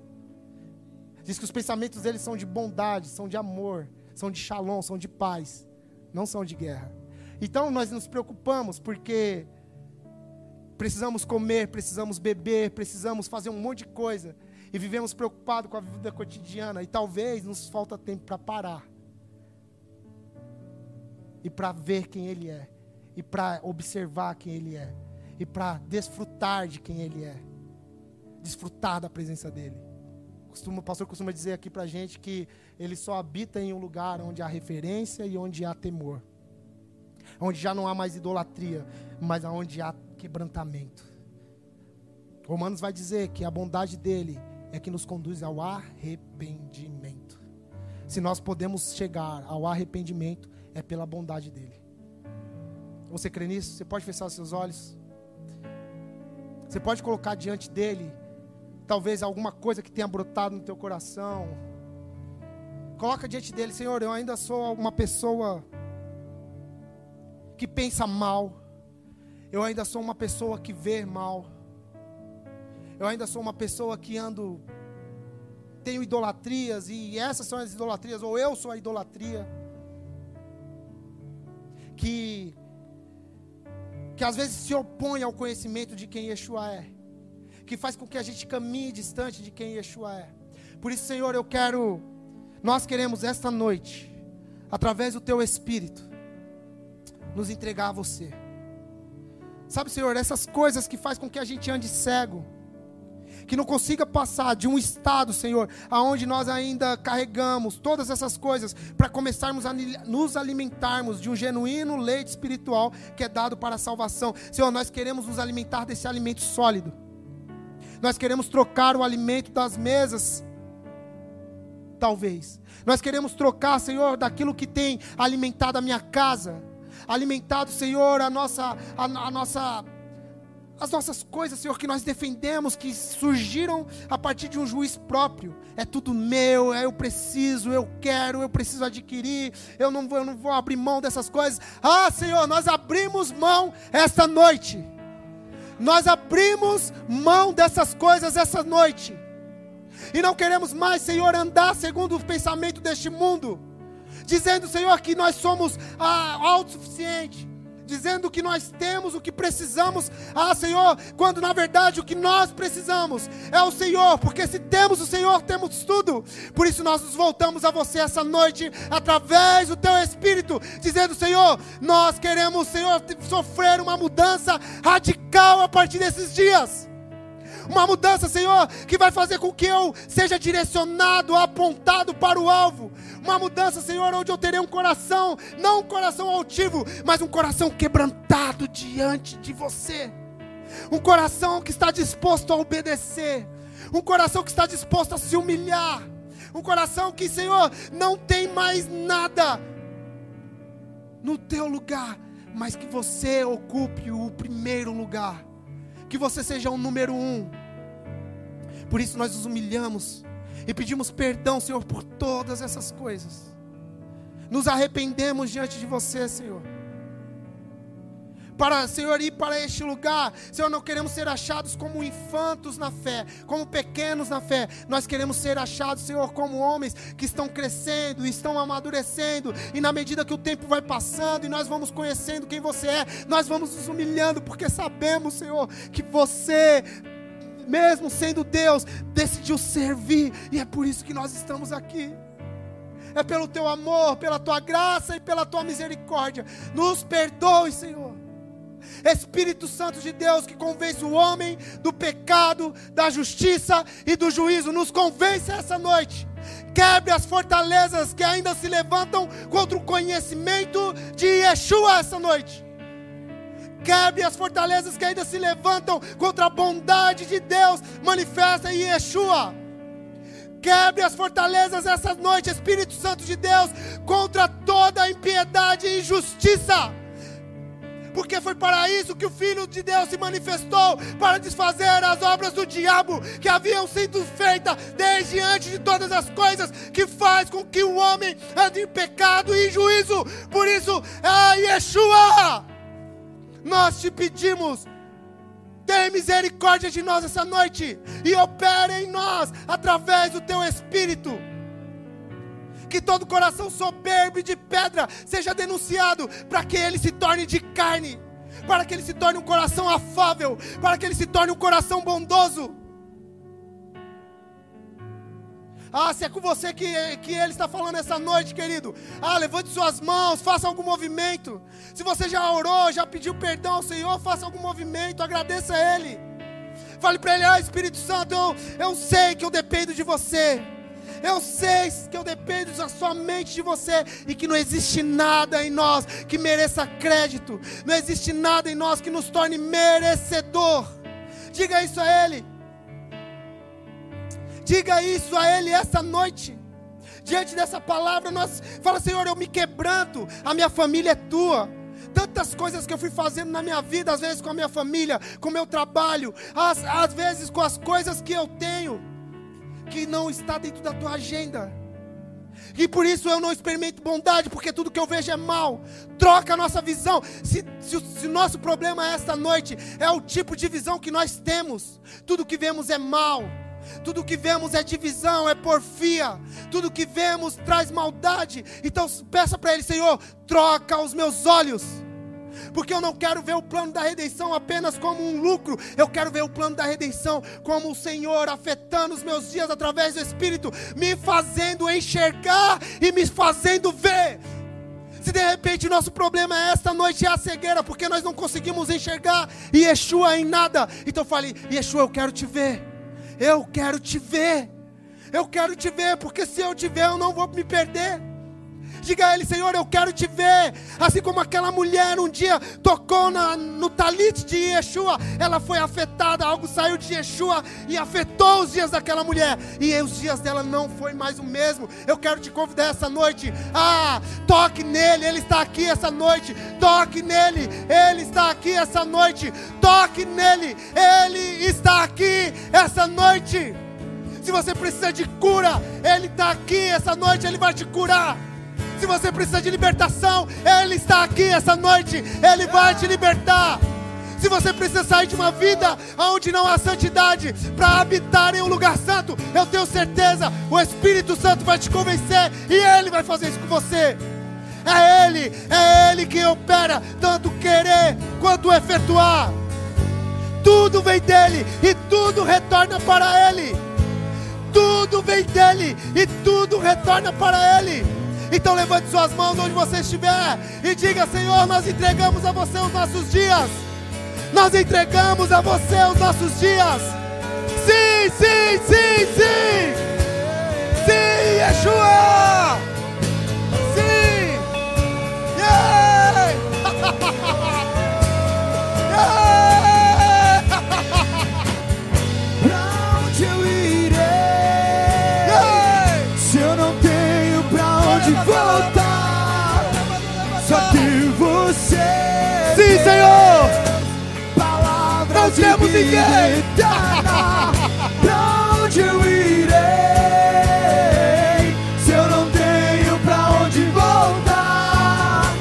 Diz que os pensamentos dele são de bondade, são de amor, são de shalom, são de paz, não são de guerra. Então nós nos preocupamos porque precisamos comer, precisamos beber, precisamos fazer um monte de coisa e vivemos preocupados com a vida cotidiana e talvez nos falta tempo para parar e para ver quem Ele é e para observar quem Ele é e para desfrutar de quem Ele é, desfrutar da presença dele. o pastor costuma dizer aqui para a gente que ele só habita em um lugar onde há referência e onde há temor, onde já não há mais idolatria, mas onde há quebrantamento. Romanos vai dizer que a bondade dele é que nos conduz ao arrependimento. Se nós podemos chegar ao arrependimento, é pela bondade dele. Você crê nisso? Você pode fechar os seus olhos? Você pode colocar diante dele, talvez alguma coisa que tenha brotado no teu coração. Coloca diante dele, Senhor, eu ainda sou uma pessoa que pensa mal. Eu ainda sou uma pessoa que vê mal. Eu ainda sou uma pessoa que ando tenho idolatrias e essas são as idolatrias ou eu sou a idolatria. Que que às vezes se opõe ao conhecimento de quem Yeshua é. Que faz com que a gente caminhe distante de quem Yeshua é. Por isso, Senhor, eu quero nós queremos esta noite, através do teu espírito, nos entregar a você. Sabe, Senhor, essas coisas que faz com que a gente ande cego, que não consiga passar de um estado, Senhor, aonde nós ainda carregamos todas essas coisas para começarmos a nos alimentarmos de um genuíno leite espiritual que é dado para a salvação. Senhor, nós queremos nos alimentar desse alimento sólido. Nós queremos trocar o alimento das mesas talvez. Nós queremos trocar, Senhor, daquilo que tem alimentado a minha casa alimentado, Senhor, a nossa, a, a nossa as nossas coisas, Senhor, que nós defendemos, que surgiram a partir de um juiz próprio. É tudo meu, é eu preciso, eu quero, eu preciso adquirir, eu não vou, eu não vou abrir mão dessas coisas. Ah, Senhor, nós abrimos mão esta noite. Nós abrimos mão dessas coisas essa noite. E não queremos mais, Senhor, andar segundo o pensamento deste mundo dizendo, Senhor, que nós somos ah, autossuficientes, dizendo que nós temos o que precisamos, ah, Senhor, quando na verdade o que nós precisamos é o Senhor, porque se temos o Senhor, temos tudo. Por isso nós nos voltamos a você essa noite, através do Teu Espírito, dizendo, Senhor, nós queremos, Senhor, sofrer uma mudança radical a partir desses dias. Uma mudança, Senhor, que vai fazer com que eu seja direcionado, apontado para o alvo. Uma mudança, Senhor, onde eu terei um coração, não um coração altivo, mas um coração quebrantado diante de você. Um coração que está disposto a obedecer. Um coração que está disposto a se humilhar. Um coração que, Senhor, não tem mais nada no teu lugar, mas que você ocupe o primeiro lugar que você seja o número um. Por isso nós nos humilhamos e pedimos perdão, Senhor, por todas essas coisas. Nos arrependemos diante de você, Senhor para, Senhor, ir para este lugar. Senhor, não queremos ser achados como infantos na fé, como pequenos na fé. Nós queremos ser achados, Senhor, como homens que estão crescendo, estão amadurecendo, e na medida que o tempo vai passando e nós vamos conhecendo quem você é, nós vamos nos humilhando, porque sabemos, Senhor, que você mesmo sendo Deus, decidiu servir, e é por isso que nós estamos aqui. É pelo teu amor, pela tua graça e pela tua misericórdia. Nos perdoe, Senhor. Espírito Santo de Deus que convence o homem do pecado, da justiça e do juízo, nos convence essa noite. Quebre as fortalezas que ainda se levantam contra o conhecimento de Yeshua essa noite. Quebre as fortalezas que ainda se levantam contra a bondade de Deus manifesta em Yeshua. Quebre as fortalezas essa noite, Espírito Santo de Deus, contra toda a impiedade e injustiça porque foi para isso que o Filho de Deus se manifestou para desfazer as obras do diabo que haviam sido feitas desde antes de todas as coisas que faz com que o homem ande em pecado e juízo. Por isso, ah, Yeshua, nós te pedimos. Tenha misericórdia de nós essa noite e opere em nós através do teu Espírito que todo coração soberbo e de pedra seja denunciado, para que ele se torne de carne, para que ele se torne um coração afável, para que ele se torne um coração bondoso. Ah, se é com você que, que Ele está falando essa noite, querido. Ah, levante suas mãos, faça algum movimento. Se você já orou, já pediu perdão ao Senhor, faça algum movimento, agradeça a Ele. Fale para Ele, ah, Espírito Santo, eu, eu sei que eu dependo de você. Eu sei que eu dependo somente de você e que não existe nada em nós que mereça crédito, não existe nada em nós que nos torne merecedor. Diga isso a Ele. Diga isso a Ele essa noite. Diante dessa palavra, nós fala, Senhor, eu me quebranto, a minha família é tua tantas coisas que eu fui fazendo na minha vida, às vezes com a minha família, com o meu trabalho, às, às vezes com as coisas que eu tenho que não está dentro da tua agenda. E por isso eu não experimento bondade, porque tudo que eu vejo é mal. Troca a nossa visão. Se, se, se o nosso problema esta noite é o tipo de visão que nós temos, tudo que vemos é mal. Tudo que vemos é divisão, é porfia. Tudo que vemos traz maldade. Então peça para Ele, Senhor, troca os meus olhos porque eu não quero ver o plano da redenção apenas como um lucro, eu quero ver o plano da redenção como o Senhor afetando os meus dias através do Espírito, me fazendo enxergar e me fazendo ver. Se de repente nosso problema é esta noite é a cegueira, porque nós não conseguimos enxergar Yeshua em nada, então fale, Yeshua, eu quero te ver, eu quero te ver, eu quero te ver, porque se eu te ver, eu não vou me perder. Diga a Ele, Senhor, eu quero te ver. Assim como aquela mulher um dia tocou na, no talite de Yeshua, ela foi afetada, algo saiu de Yeshua e afetou os dias daquela mulher. E os dias dela não foi mais o mesmo. Eu quero te convidar essa noite. Ah, toque nele, ele está aqui essa noite. Toque nele, ele está aqui essa noite. Toque nele, ele está aqui essa noite. Se você precisa de cura, Ele está aqui essa noite, Ele vai te curar. Se você precisa de libertação, Ele está aqui essa noite, Ele vai te libertar. Se você precisa sair de uma vida onde não há santidade para habitar em um lugar santo, eu tenho certeza, o Espírito Santo vai te convencer e Ele vai fazer isso com você. É Ele, é Ele que opera tanto querer quanto efetuar. Tudo vem dele e tudo retorna para Ele. Tudo vem dele e tudo retorna para Ele. Então levante suas mãos onde você estiver e diga: Senhor, nós entregamos a você os nossos dias. Nós entregamos a você os nossos dias. Sim, sim, sim, sim. Sim, Yeshua. Temos ninguém. eterna. Pra onde eu irei? Se eu não tenho pra onde voltar,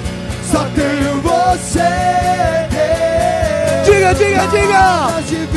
só tenho você. Diga, diga, diga.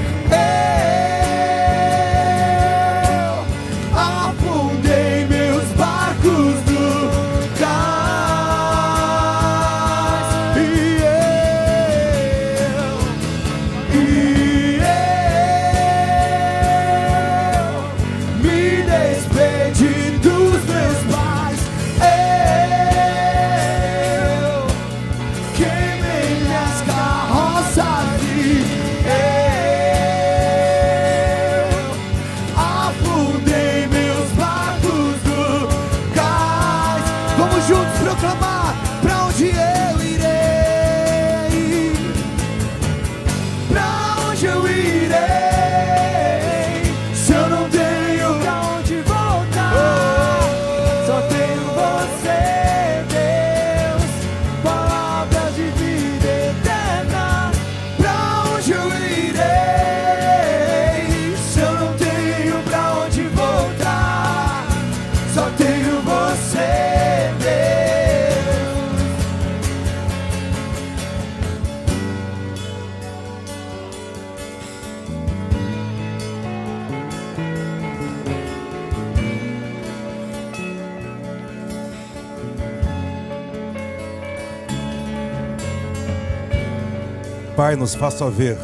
nos faça ver.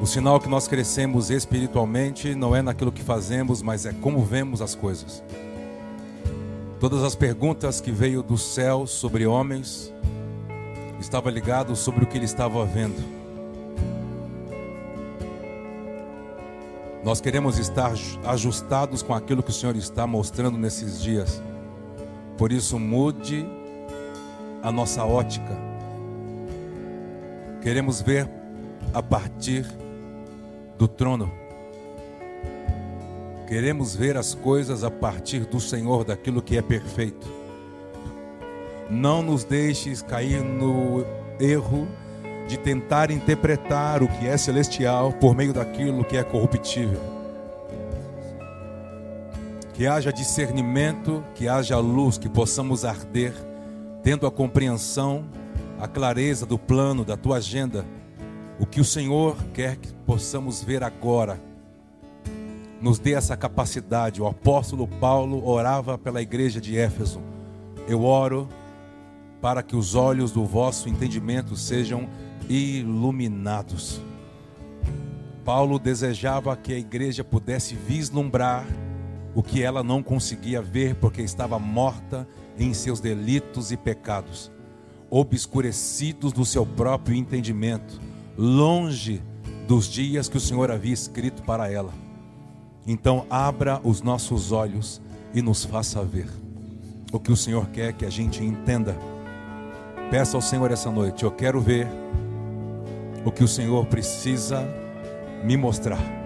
O sinal que nós crescemos espiritualmente não é naquilo que fazemos, mas é como vemos as coisas. Todas as perguntas que veio do céu sobre homens estava ligado sobre o que ele estava vendo. Nós queremos estar ajustados com aquilo que o Senhor está mostrando nesses dias. Por isso, mude a nossa ótica. Queremos ver a partir do trono. Queremos ver as coisas a partir do Senhor, daquilo que é perfeito. Não nos deixes cair no erro de tentar interpretar o que é celestial por meio daquilo que é corruptível. Que haja discernimento, que haja luz, que possamos arder, tendo a compreensão, a clareza do plano, da tua agenda, o que o Senhor quer que possamos ver agora. Nos dê essa capacidade. O apóstolo Paulo orava pela igreja de Éfeso. Eu oro para que os olhos do vosso entendimento sejam iluminados. Paulo desejava que a igreja pudesse vislumbrar o que ela não conseguia ver porque estava morta em seus delitos e pecados, obscurecidos do seu próprio entendimento, longe dos dias que o Senhor havia escrito para ela. Então, abra os nossos olhos e nos faça ver o que o Senhor quer que a gente entenda. Peça ao Senhor essa noite: eu quero ver o que o Senhor precisa me mostrar.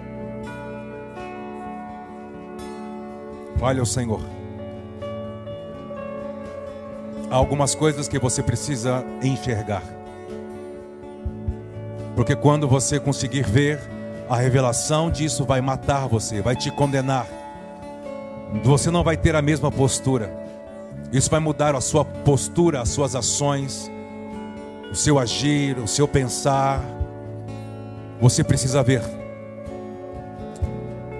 Fale ao Senhor. Há algumas coisas que você precisa enxergar. Porque quando você conseguir ver, a revelação disso vai matar você, vai te condenar. Você não vai ter a mesma postura. Isso vai mudar a sua postura, as suas ações o seu agir, o seu pensar. Você precisa ver.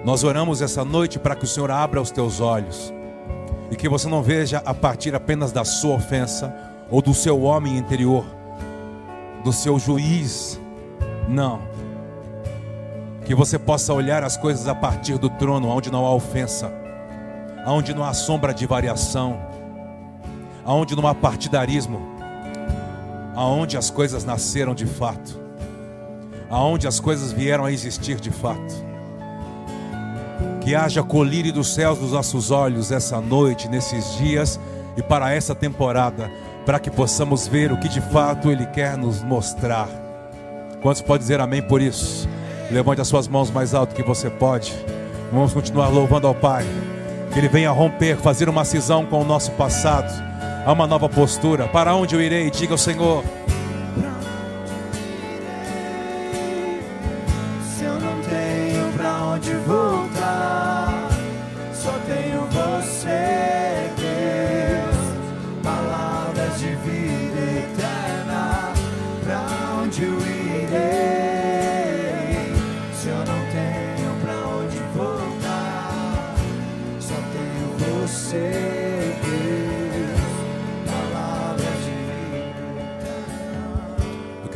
Nós oramos essa noite para que o Senhor abra os teus olhos e que você não veja a partir apenas da sua ofensa ou do seu homem interior, do seu juiz. Não. Que você possa olhar as coisas a partir do trono, onde não há ofensa, onde não há sombra de variação, onde não há partidarismo aonde as coisas nasceram de fato, aonde as coisas vieram a existir de fato. Que haja colírio dos céus nos nossos olhos essa noite, nesses dias e para essa temporada, para que possamos ver o que de fato Ele quer nos mostrar. Quantos pode dizer amém por isso? Levante as suas mãos mais alto que você pode. Vamos continuar louvando ao Pai. Que Ele venha romper, fazer uma cisão com o nosso passado a uma nova postura. Para onde eu irei? Diga ao Senhor.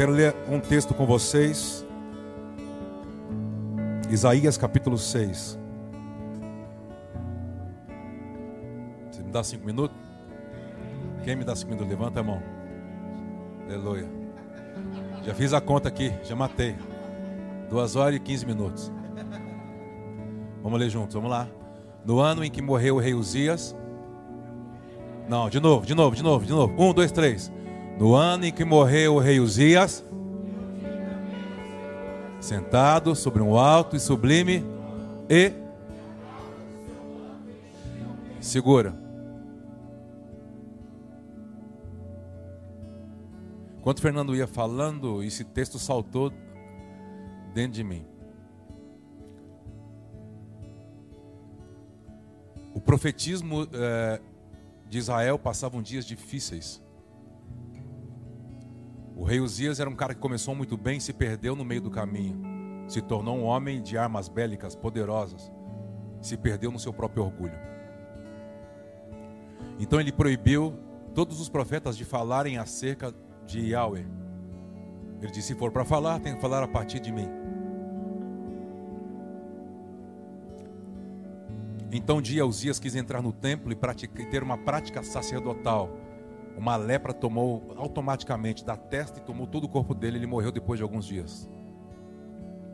Quero ler um texto com vocês. Isaías capítulo 6. Você me dá cinco minutos? Quem me dá cinco minutos? Levanta a mão. Aleluia. Já fiz a conta aqui, já matei. Duas horas e quinze minutos. Vamos ler juntos, vamos lá. No ano em que morreu o rei Uzias. Não, de novo, de novo, de novo, de novo. Um, dois, três. No ano em que morreu o rei Uzias, sentado sobre um alto e sublime e segura. Enquanto Fernando ia falando, esse texto saltou dentro de mim. O profetismo é, de Israel passavam dias difíceis. O rei Uzias era um cara que começou muito bem se perdeu no meio do caminho. Se tornou um homem de armas bélicas poderosas. Se perdeu no seu próprio orgulho. Então ele proibiu todos os profetas de falarem acerca de Yahweh. Ele disse: se for para falar, tem que falar a partir de mim. Então um dia Uzias quis entrar no templo e, praticar, e ter uma prática sacerdotal. Uma lepra tomou automaticamente da testa e tomou todo o corpo dele. Ele morreu depois de alguns dias.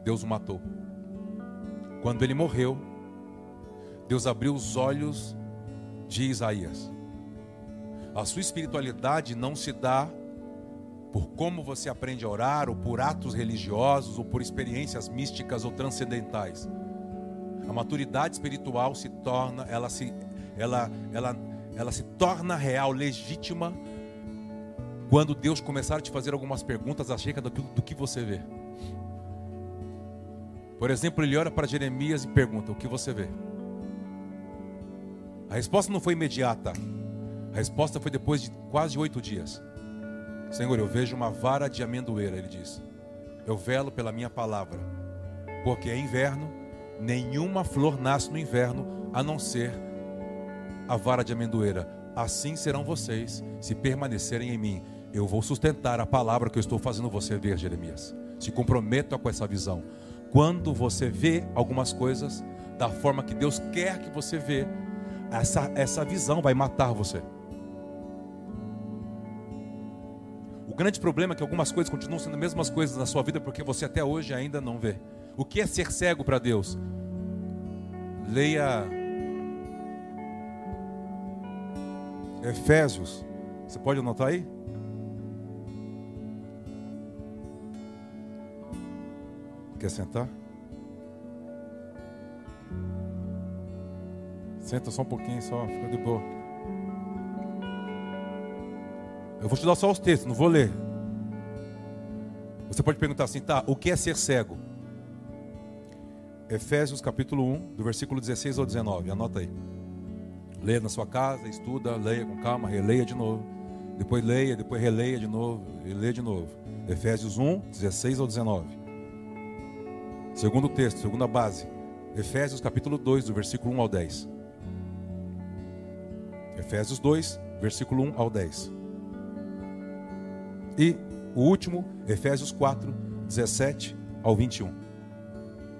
Deus o matou. Quando ele morreu, Deus abriu os olhos de Isaías. A sua espiritualidade não se dá por como você aprende a orar, ou por atos religiosos, ou por experiências místicas ou transcendentais. A maturidade espiritual se torna, ela se, ela, ela, ela se torna real, legítima, quando Deus começar a te fazer algumas perguntas acerca do, do que você vê. Por exemplo, ele olha para Jeremias e pergunta: O que você vê? A resposta não foi imediata. A resposta foi depois de quase oito dias. Senhor, eu vejo uma vara de amendoeira, ele diz. Eu velo pela minha palavra, porque é inverno, nenhuma flor nasce no inverno a não ser a vara de amendoeira. Assim serão vocês, se permanecerem em mim. Eu vou sustentar a palavra que eu estou fazendo você ver, Jeremias. Se comprometa com essa visão. Quando você vê algumas coisas da forma que Deus quer que você vê, essa, essa visão vai matar você. O grande problema é que algumas coisas continuam sendo as mesmas coisas na sua vida porque você até hoje ainda não vê. O que é ser cego para Deus? Leia Efésios. Você pode anotar aí? Quer sentar? Senta só um pouquinho, só, fica de boa. Eu vou te dar só os textos, não vou ler. Você pode perguntar assim, tá, o que é ser cego? Efésios capítulo 1, do versículo 16 ao 19, anota aí. Leia na sua casa, estuda, leia com calma, releia de novo. Depois leia, depois releia de novo, e leia de novo. Efésios 1, 16 ao 19. Segundo texto, segunda base. Efésios capítulo 2, do versículo 1 ao 10. Efésios 2, versículo 1 ao 10. E o último, Efésios 4, 17 ao 21.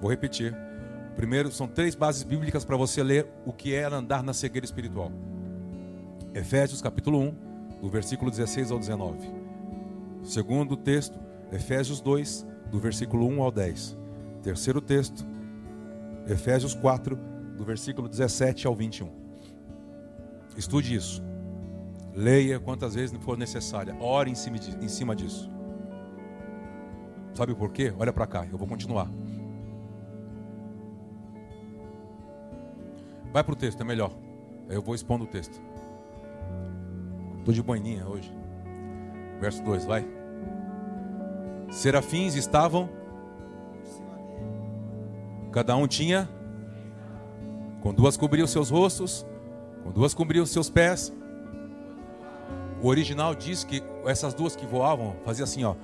Vou repetir. Primeiro, são três bases bíblicas para você ler o que é andar na cegueira espiritual. Efésios capítulo 1, do versículo 16 ao 19. Segundo texto, Efésios 2, do versículo 1 ao 10. Terceiro texto, Efésios 4, do versículo 17 ao 21. Estude isso. Leia quantas vezes for necessária. Ore em cima, disso. Sabe por quê? Olha para cá, eu vou continuar. Vai para o texto, é melhor. Eu vou expondo o texto. Estou de boininha hoje. Verso 2, vai. Serafins estavam. Cada um tinha. Com duas cobriam seus rostos com duas cobriam seus pés. O original diz que essas duas que voavam fazia assim, ó.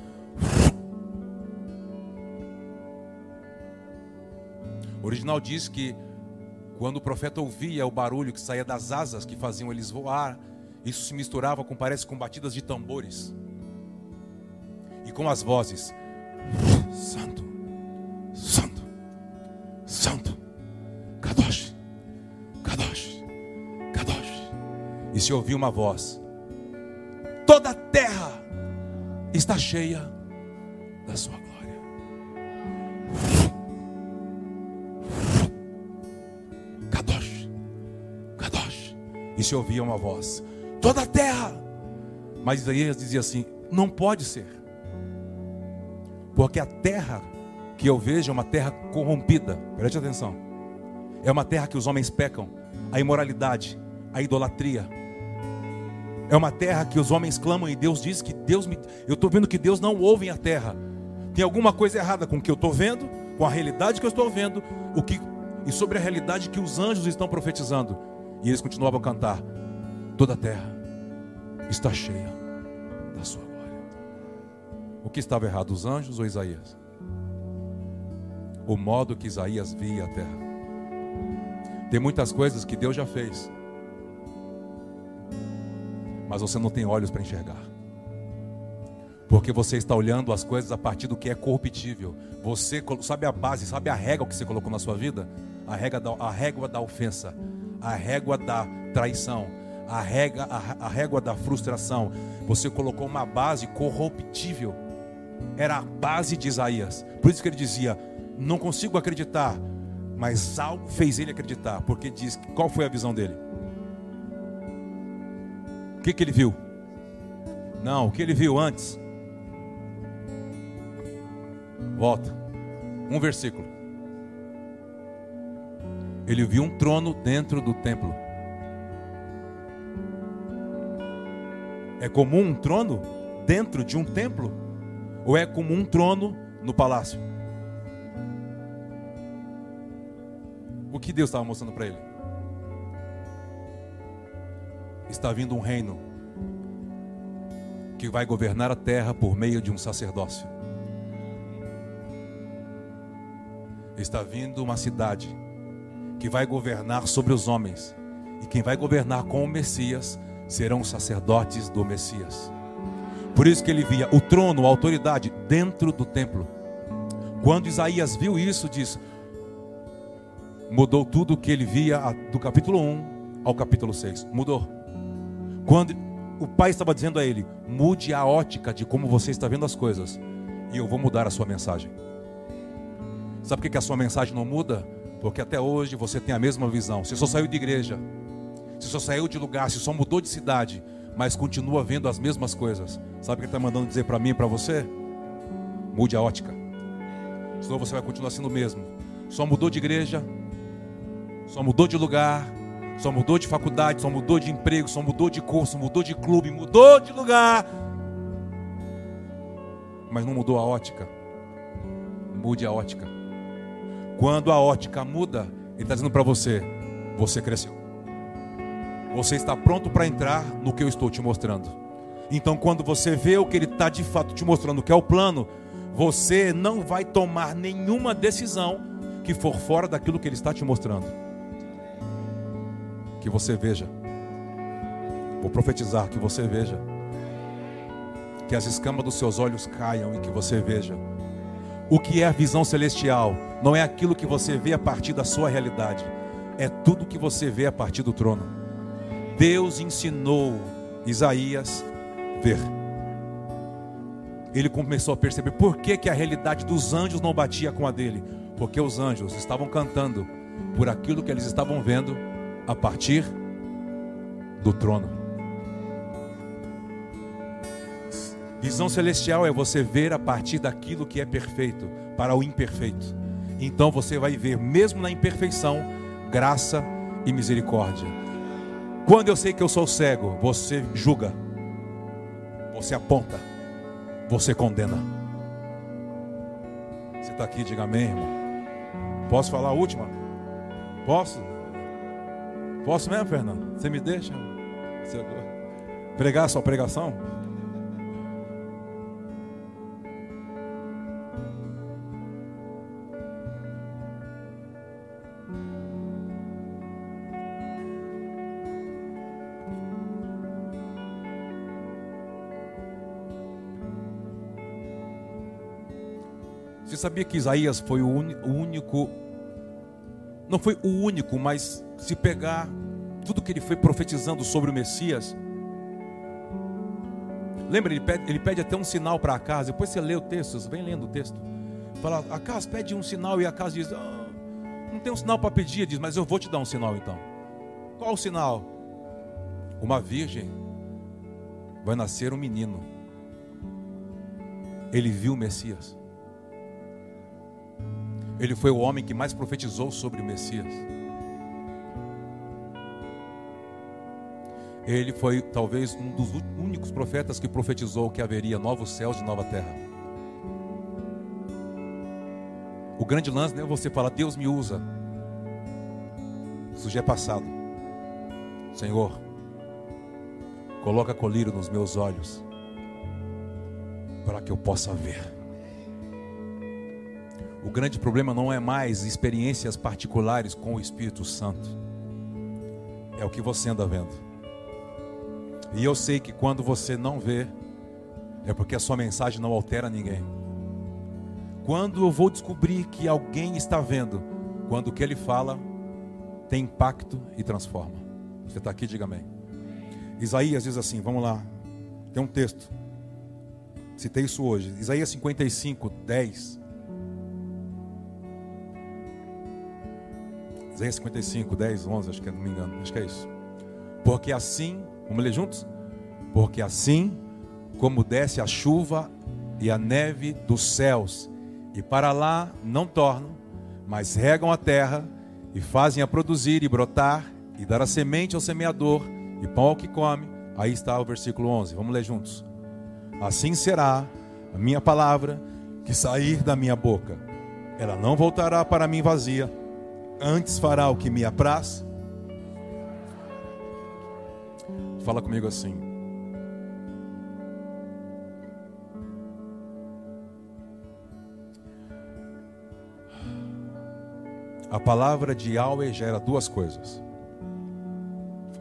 O original diz que quando o profeta ouvia o barulho que saía das asas que faziam eles voar, isso se misturava com parece com batidas de tambores e com as vozes: Santo, Santo, Santo, Kadosh, e se ouviu uma voz: toda a terra está cheia da sua glória. E se ouvia uma voz: toda a terra. Mas Isaías dizia assim: não pode ser, porque a terra que eu vejo é uma terra corrompida. Preste atenção. É uma terra que os homens pecam, a imoralidade, a idolatria, é uma terra que os homens clamam e Deus diz que Deus me. Eu estou vendo que Deus não ouve a terra. Tem alguma coisa errada com o que eu estou vendo, com a realidade que eu estou vendo, o que e sobre a realidade que os anjos estão profetizando. E eles continuavam a cantar: toda a terra está cheia da sua glória. O que estava errado, os anjos ou Isaías? O modo que Isaías via a terra. Tem muitas coisas que Deus já fez mas você não tem olhos para enxergar. Porque você está olhando as coisas a partir do que é corruptível. Você sabe a base, sabe a régua que você colocou na sua vida? A régua da, a régua da ofensa, a régua da traição, a régua, a, a régua da frustração. Você colocou uma base corruptível. Era a base de Isaías. Por isso que ele dizia: Não consigo acreditar, mas algo fez ele acreditar. Porque diz: Qual foi a visão dele? O que, que ele viu? Não, o que ele viu antes? Volta. Um versículo. Ele viu um trono dentro do templo. É comum um trono dentro de um templo? Ou é comum um trono no palácio? O que Deus estava mostrando para ele? Está vindo um reino que vai governar a terra por meio de um sacerdócio. está vindo uma cidade que vai governar sobre os homens. E quem vai governar com o Messias serão os sacerdotes do Messias. Por isso que ele via o trono, a autoridade dentro do templo. Quando Isaías viu isso, diz: mudou tudo o que ele via do capítulo 1 ao capítulo 6. Mudou. Quando o pai estava dizendo a ele: mude a ótica de como você está vendo as coisas, e eu vou mudar a sua mensagem. Sabe por que a sua mensagem não muda? Porque até hoje você tem a mesma visão. Você só saiu de igreja, você só saiu de lugar, você só mudou de cidade, mas continua vendo as mesmas coisas. Sabe o que está mandando dizer para mim e para você? Mude a ótica. Senão você vai continuar sendo o mesmo. Só mudou de igreja, só mudou de lugar, só mudou de faculdade, só mudou de emprego, só mudou de curso, mudou de clube, mudou de lugar. Mas não mudou a ótica. Mude a ótica. Quando a ótica muda, Ele está dizendo para você: você cresceu. Você está pronto para entrar no que eu estou te mostrando. Então, quando você vê o que Ele está de fato te mostrando, que é o plano, você não vai tomar nenhuma decisão que for fora daquilo que Ele está te mostrando. Que você veja. Vou profetizar que você veja. Que as escamas dos seus olhos caiam e que você veja o que é a visão celestial? Não é aquilo que você vê a partir da sua realidade, é tudo que você vê a partir do trono. Deus ensinou Isaías ver. Ele começou a perceber por que, que a realidade dos anjos não batia com a dele. Porque os anjos estavam cantando por aquilo que eles estavam vendo a partir do trono. Visão celestial é você ver a partir daquilo que é perfeito para o imperfeito. Então você vai ver, mesmo na imperfeição, graça e misericórdia. Quando eu sei que eu sou cego, você julga, você aponta, você condena. Você está aqui, diga amém, irmão. Posso falar a última? Posso? Posso mesmo, Fernando? Você me deixa? Pregar a sua pregação? Sabia que Isaías foi o, único, não foi o único, mas se pegar tudo que ele foi profetizando sobre o Messias, lembra, ele pede, ele pede até um sinal para a casa, depois você lê o texto, vem lendo o texto, fala, a casa pede um sinal e a casa diz, oh, não tem um sinal para pedir, diz, mas eu vou te dar um sinal então. Qual o sinal? Uma virgem vai nascer um menino. Ele viu o Messias. Ele foi o homem que mais profetizou sobre o Messias. Ele foi talvez um dos únicos profetas que profetizou que haveria novos céus e nova terra. O grande lance não é você falar, Deus me usa. Isso já é passado. Senhor, coloca colírio nos meus olhos para que eu possa ver. O grande problema não é mais experiências particulares com o Espírito Santo. É o que você anda vendo. E eu sei que quando você não vê, é porque a sua mensagem não altera ninguém. Quando eu vou descobrir que alguém está vendo, quando o que ele fala tem impacto e transforma. Você está aqui, diga amém. Isaías diz assim: vamos lá, tem um texto. Citei isso hoje. Isaías 55, 10. Isaías 55, 10, 11, acho que não me engano, acho que é isso. Porque assim, vamos ler juntos? Porque assim como desce a chuva e a neve dos céus, e para lá não tornam, mas regam a terra e fazem a produzir e brotar e dar a semente ao semeador e pão ao que come. Aí está o versículo 11. Vamos ler juntos. Assim será a minha palavra que sair da minha boca. Ela não voltará para mim vazia, antes fará o que me apraz. Fala comigo assim. A palavra de Yahweh gera duas coisas.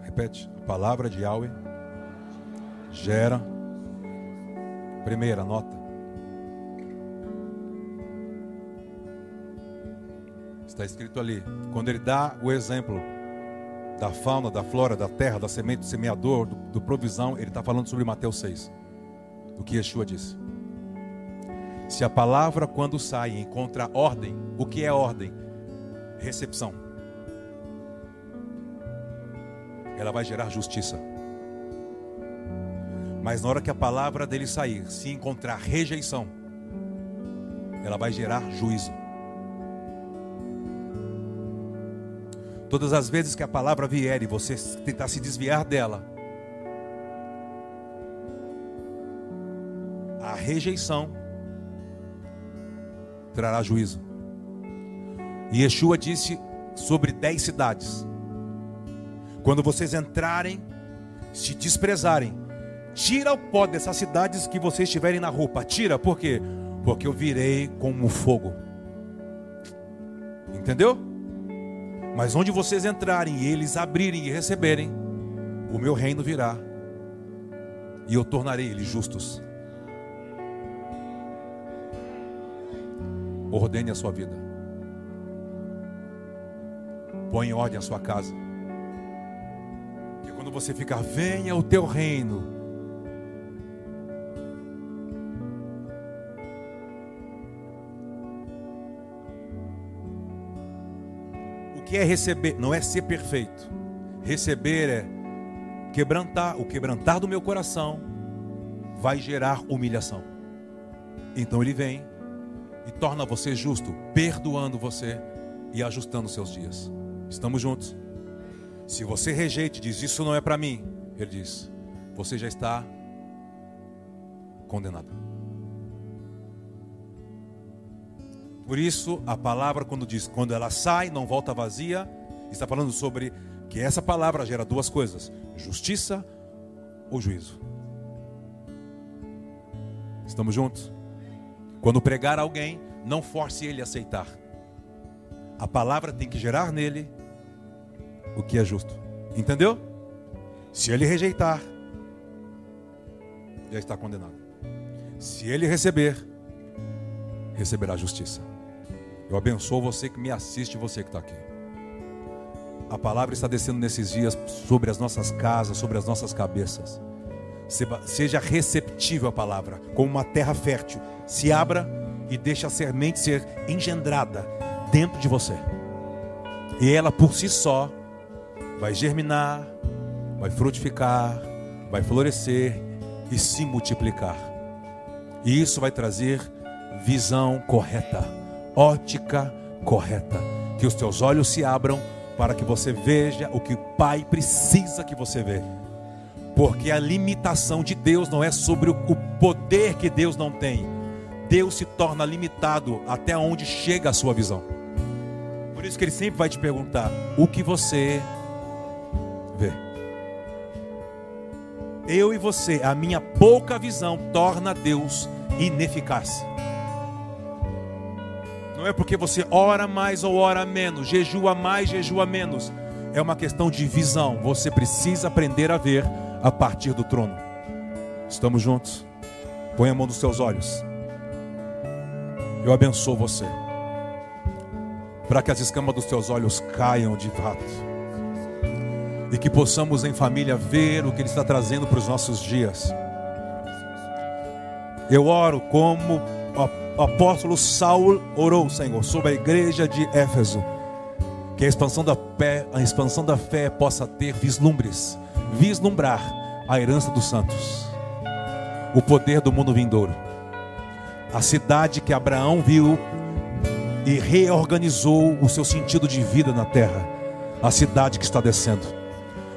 Repete. A palavra de Yahweh gera. Primeira nota. Está escrito ali. Quando ele dá o exemplo da fauna, da flora, da terra, da semente, do semeador, do, do provisão, ele está falando sobre Mateus 6. O que Yeshua disse. Se a palavra, quando sai, encontra ordem, o que é ordem? Recepção. Ela vai gerar justiça. Mas na hora que a palavra dele sair, se encontrar rejeição, ela vai gerar juízo. Todas as vezes que a palavra vier e você tentar se desviar dela, a rejeição trará juízo. E Yeshua disse sobre dez cidades: quando vocês entrarem, se desprezarem, tira o pó dessas cidades que vocês tiverem na roupa. Tira, por quê? Porque eu virei como fogo. Entendeu? Mas onde vocês entrarem e eles abrirem e receberem, o meu reino virá. E eu tornarei eles justos. Ordene a sua vida. Põe em ordem a sua casa. E quando você ficar, venha o teu reino. Que é receber? Não é ser perfeito. Receber é quebrantar. O quebrantar do meu coração vai gerar humilhação. Então ele vem e torna você justo, perdoando você e ajustando seus dias. Estamos juntos? Se você rejeita e diz isso não é para mim, ele diz, você já está condenado. Por isso, a palavra, quando diz, quando ela sai, não volta vazia, está falando sobre que essa palavra gera duas coisas: justiça ou juízo. Estamos juntos? Quando pregar alguém, não force ele a aceitar. A palavra tem que gerar nele o que é justo. Entendeu? Se ele rejeitar, já está condenado. Se ele receber, receberá justiça. Eu abençoo você que me assiste, você que está aqui. A palavra está descendo nesses dias sobre as nossas casas, sobre as nossas cabeças. Seja receptível à palavra, como uma terra fértil. Se abra e deixe a semente ser engendrada dentro de você. E ela por si só vai germinar, vai frutificar, vai florescer e se multiplicar. E isso vai trazer visão correta, ótica correta. Que os teus olhos se abram para que você veja o que o Pai precisa que você veja. Porque a limitação de Deus não é sobre o poder que Deus não tem. Deus se torna limitado até onde chega a sua visão. Por isso que ele sempre vai te perguntar: o que você vê? Eu e você, a minha pouca visão torna Deus ineficaz. Não é porque você ora mais ou ora menos, jejua mais, jejua menos. É uma questão de visão. Você precisa aprender a ver a partir do trono. Estamos juntos? Põe a mão nos seus olhos. Eu abençoo você. Para que as escamas dos teus olhos caiam de fato. E que possamos em família ver o que Ele está trazendo para os nossos dias. Eu oro como o apóstolo Saul orou, Senhor, sobre a igreja de Éfeso. Que a expansão da fé, a expansão da fé possa ter vislumbres, vislumbrar a herança dos santos, o poder do mundo vindouro. A cidade que Abraão viu e reorganizou o seu sentido de vida na terra, a cidade que está descendo.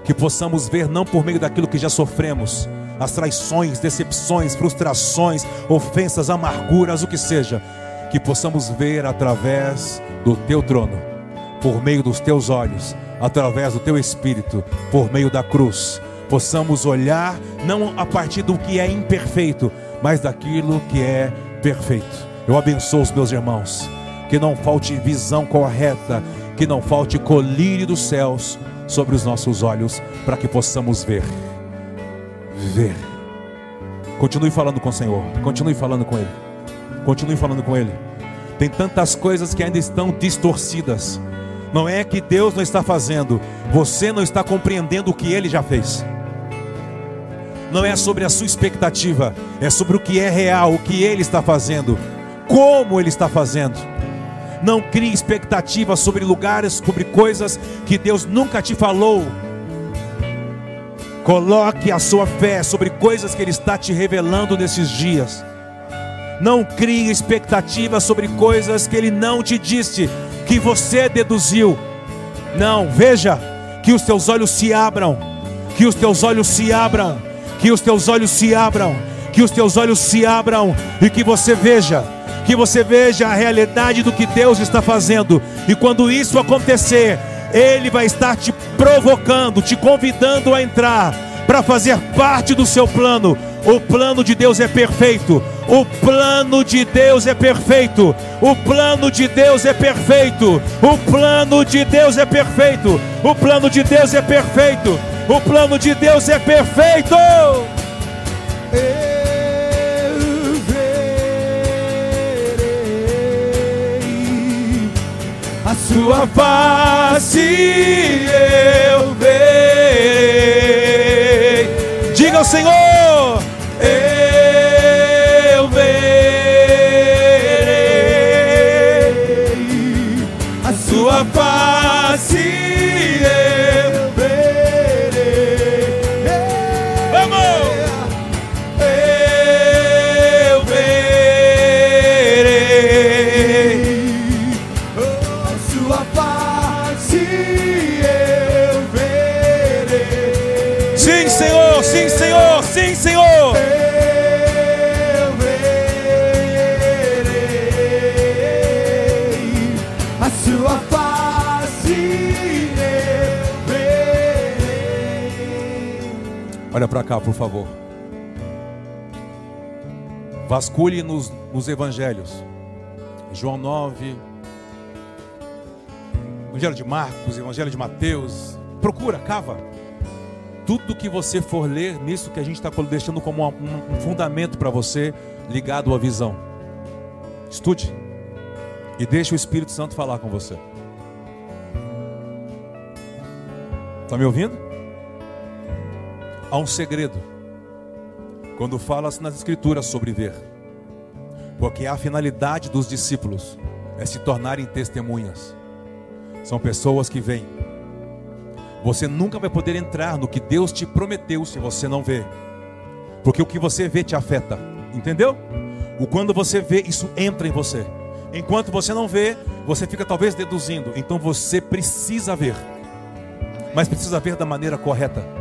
Que possamos ver não por meio daquilo que já sofremos, as traições, decepções, frustrações, ofensas, amarguras, o que seja, que possamos ver através do teu trono, por meio dos teus olhos, através do teu espírito, por meio da cruz, possamos olhar não a partir do que é imperfeito, mas daquilo que é perfeito. Eu abençoo os meus irmãos, que não falte visão correta, que não falte colírio dos céus sobre os nossos olhos, para que possamos ver ver. Continue falando com o Senhor. Continue falando com Ele. Continue falando com Ele. Tem tantas coisas que ainda estão distorcidas. Não é que Deus não está fazendo, você não está compreendendo o que Ele já fez. Não é sobre a sua expectativa, é sobre o que é real, o que Ele está fazendo, como Ele está fazendo. Não crie expectativa sobre lugares, sobre coisas que Deus nunca te falou Coloque a sua fé sobre coisas que Ele está te revelando nesses dias. Não crie expectativa sobre coisas que Ele não te disse, que você deduziu. Não, veja, que os teus olhos se abram, que os teus olhos se abram, que os teus olhos se abram, que os teus olhos se abram e que você veja, que você veja a realidade do que Deus está fazendo. E quando isso acontecer, Ele vai estar te provocando, te convidando a entrar para fazer parte do seu plano. O plano de Deus é perfeito. O plano de Deus é perfeito. O plano de Deus é perfeito. O plano de Deus é perfeito. O plano de Deus é perfeito. O plano de Deus é perfeito. A sua face, eu verei. Diga ao Senhor: Olha para cá, por favor. Vasculhe nos, nos evangelhos. João 9, Evangelho de Marcos, Evangelho de Mateus. Procura, cava. Tudo que você for ler nisso que a gente está deixando como um, um fundamento para você, ligado à visão. Estude. E deixe o Espírito Santo falar com você. Está me ouvindo? Há um segredo quando fala-se nas Escrituras sobre ver, porque a finalidade dos discípulos é se tornarem testemunhas, são pessoas que veem. Você nunca vai poder entrar no que Deus te prometeu se você não vê, porque o que você vê te afeta, entendeu? O quando você vê, isso entra em você. Enquanto você não vê, você fica talvez deduzindo. Então você precisa ver, mas precisa ver da maneira correta.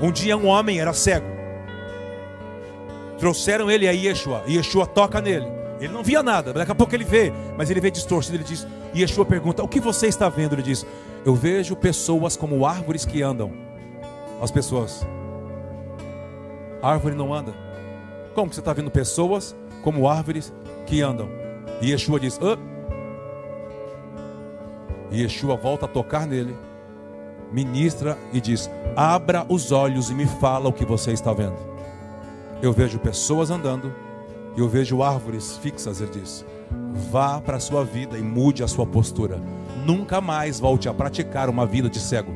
Um dia um homem era cego. Trouxeram ele a Yeshua. Yeshua toca nele. Ele não via nada. Daqui a pouco ele vê. Mas ele vê distorcido. Ele diz. Yeshua pergunta: O que você está vendo? Ele diz: Eu vejo pessoas como árvores que andam. As pessoas. A árvore não anda. Como que você está vendo pessoas como árvores que andam? E Yeshua diz? E Yeshua volta a tocar nele. Ministra e diz: Abra os olhos e me fala o que você está vendo. Eu vejo pessoas andando, eu vejo árvores fixas, ele diz. Vá para a sua vida e mude a sua postura. Nunca mais volte a praticar uma vida de cego.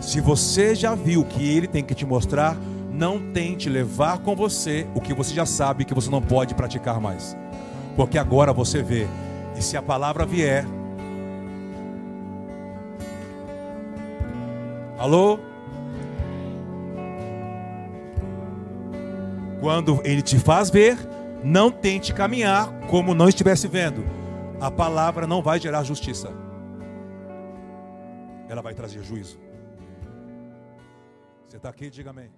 Se você já viu que ele tem que te mostrar, não tente levar com você o que você já sabe que você não pode praticar mais. Porque agora você vê. E se a palavra vier. Alô? Quando ele te faz ver, não tente caminhar como não estivesse vendo. A palavra não vai gerar justiça. Ela vai trazer juízo. Você está aqui, diga amém.